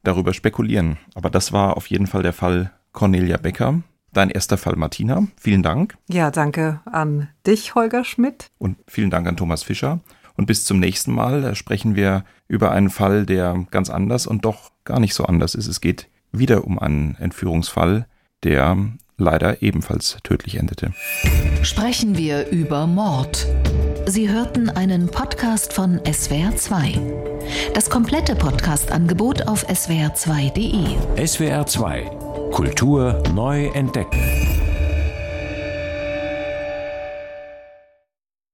darüber spekulieren. Aber das war auf jeden Fall der Fall Cornelia Becker. Dein erster Fall, Martina. Vielen Dank. Ja, danke an dich, Holger Schmidt. Und vielen Dank an Thomas Fischer. Und bis zum nächsten Mal sprechen wir über einen Fall, der ganz anders und doch gar nicht so anders ist. Es geht wieder um einen Entführungsfall, der leider ebenfalls tödlich endete. Sprechen wir über Mord. Sie hörten einen Podcast von SWR2. Das komplette Podcast-Angebot auf swr2.de. SWR2 Kultur neu entdecken.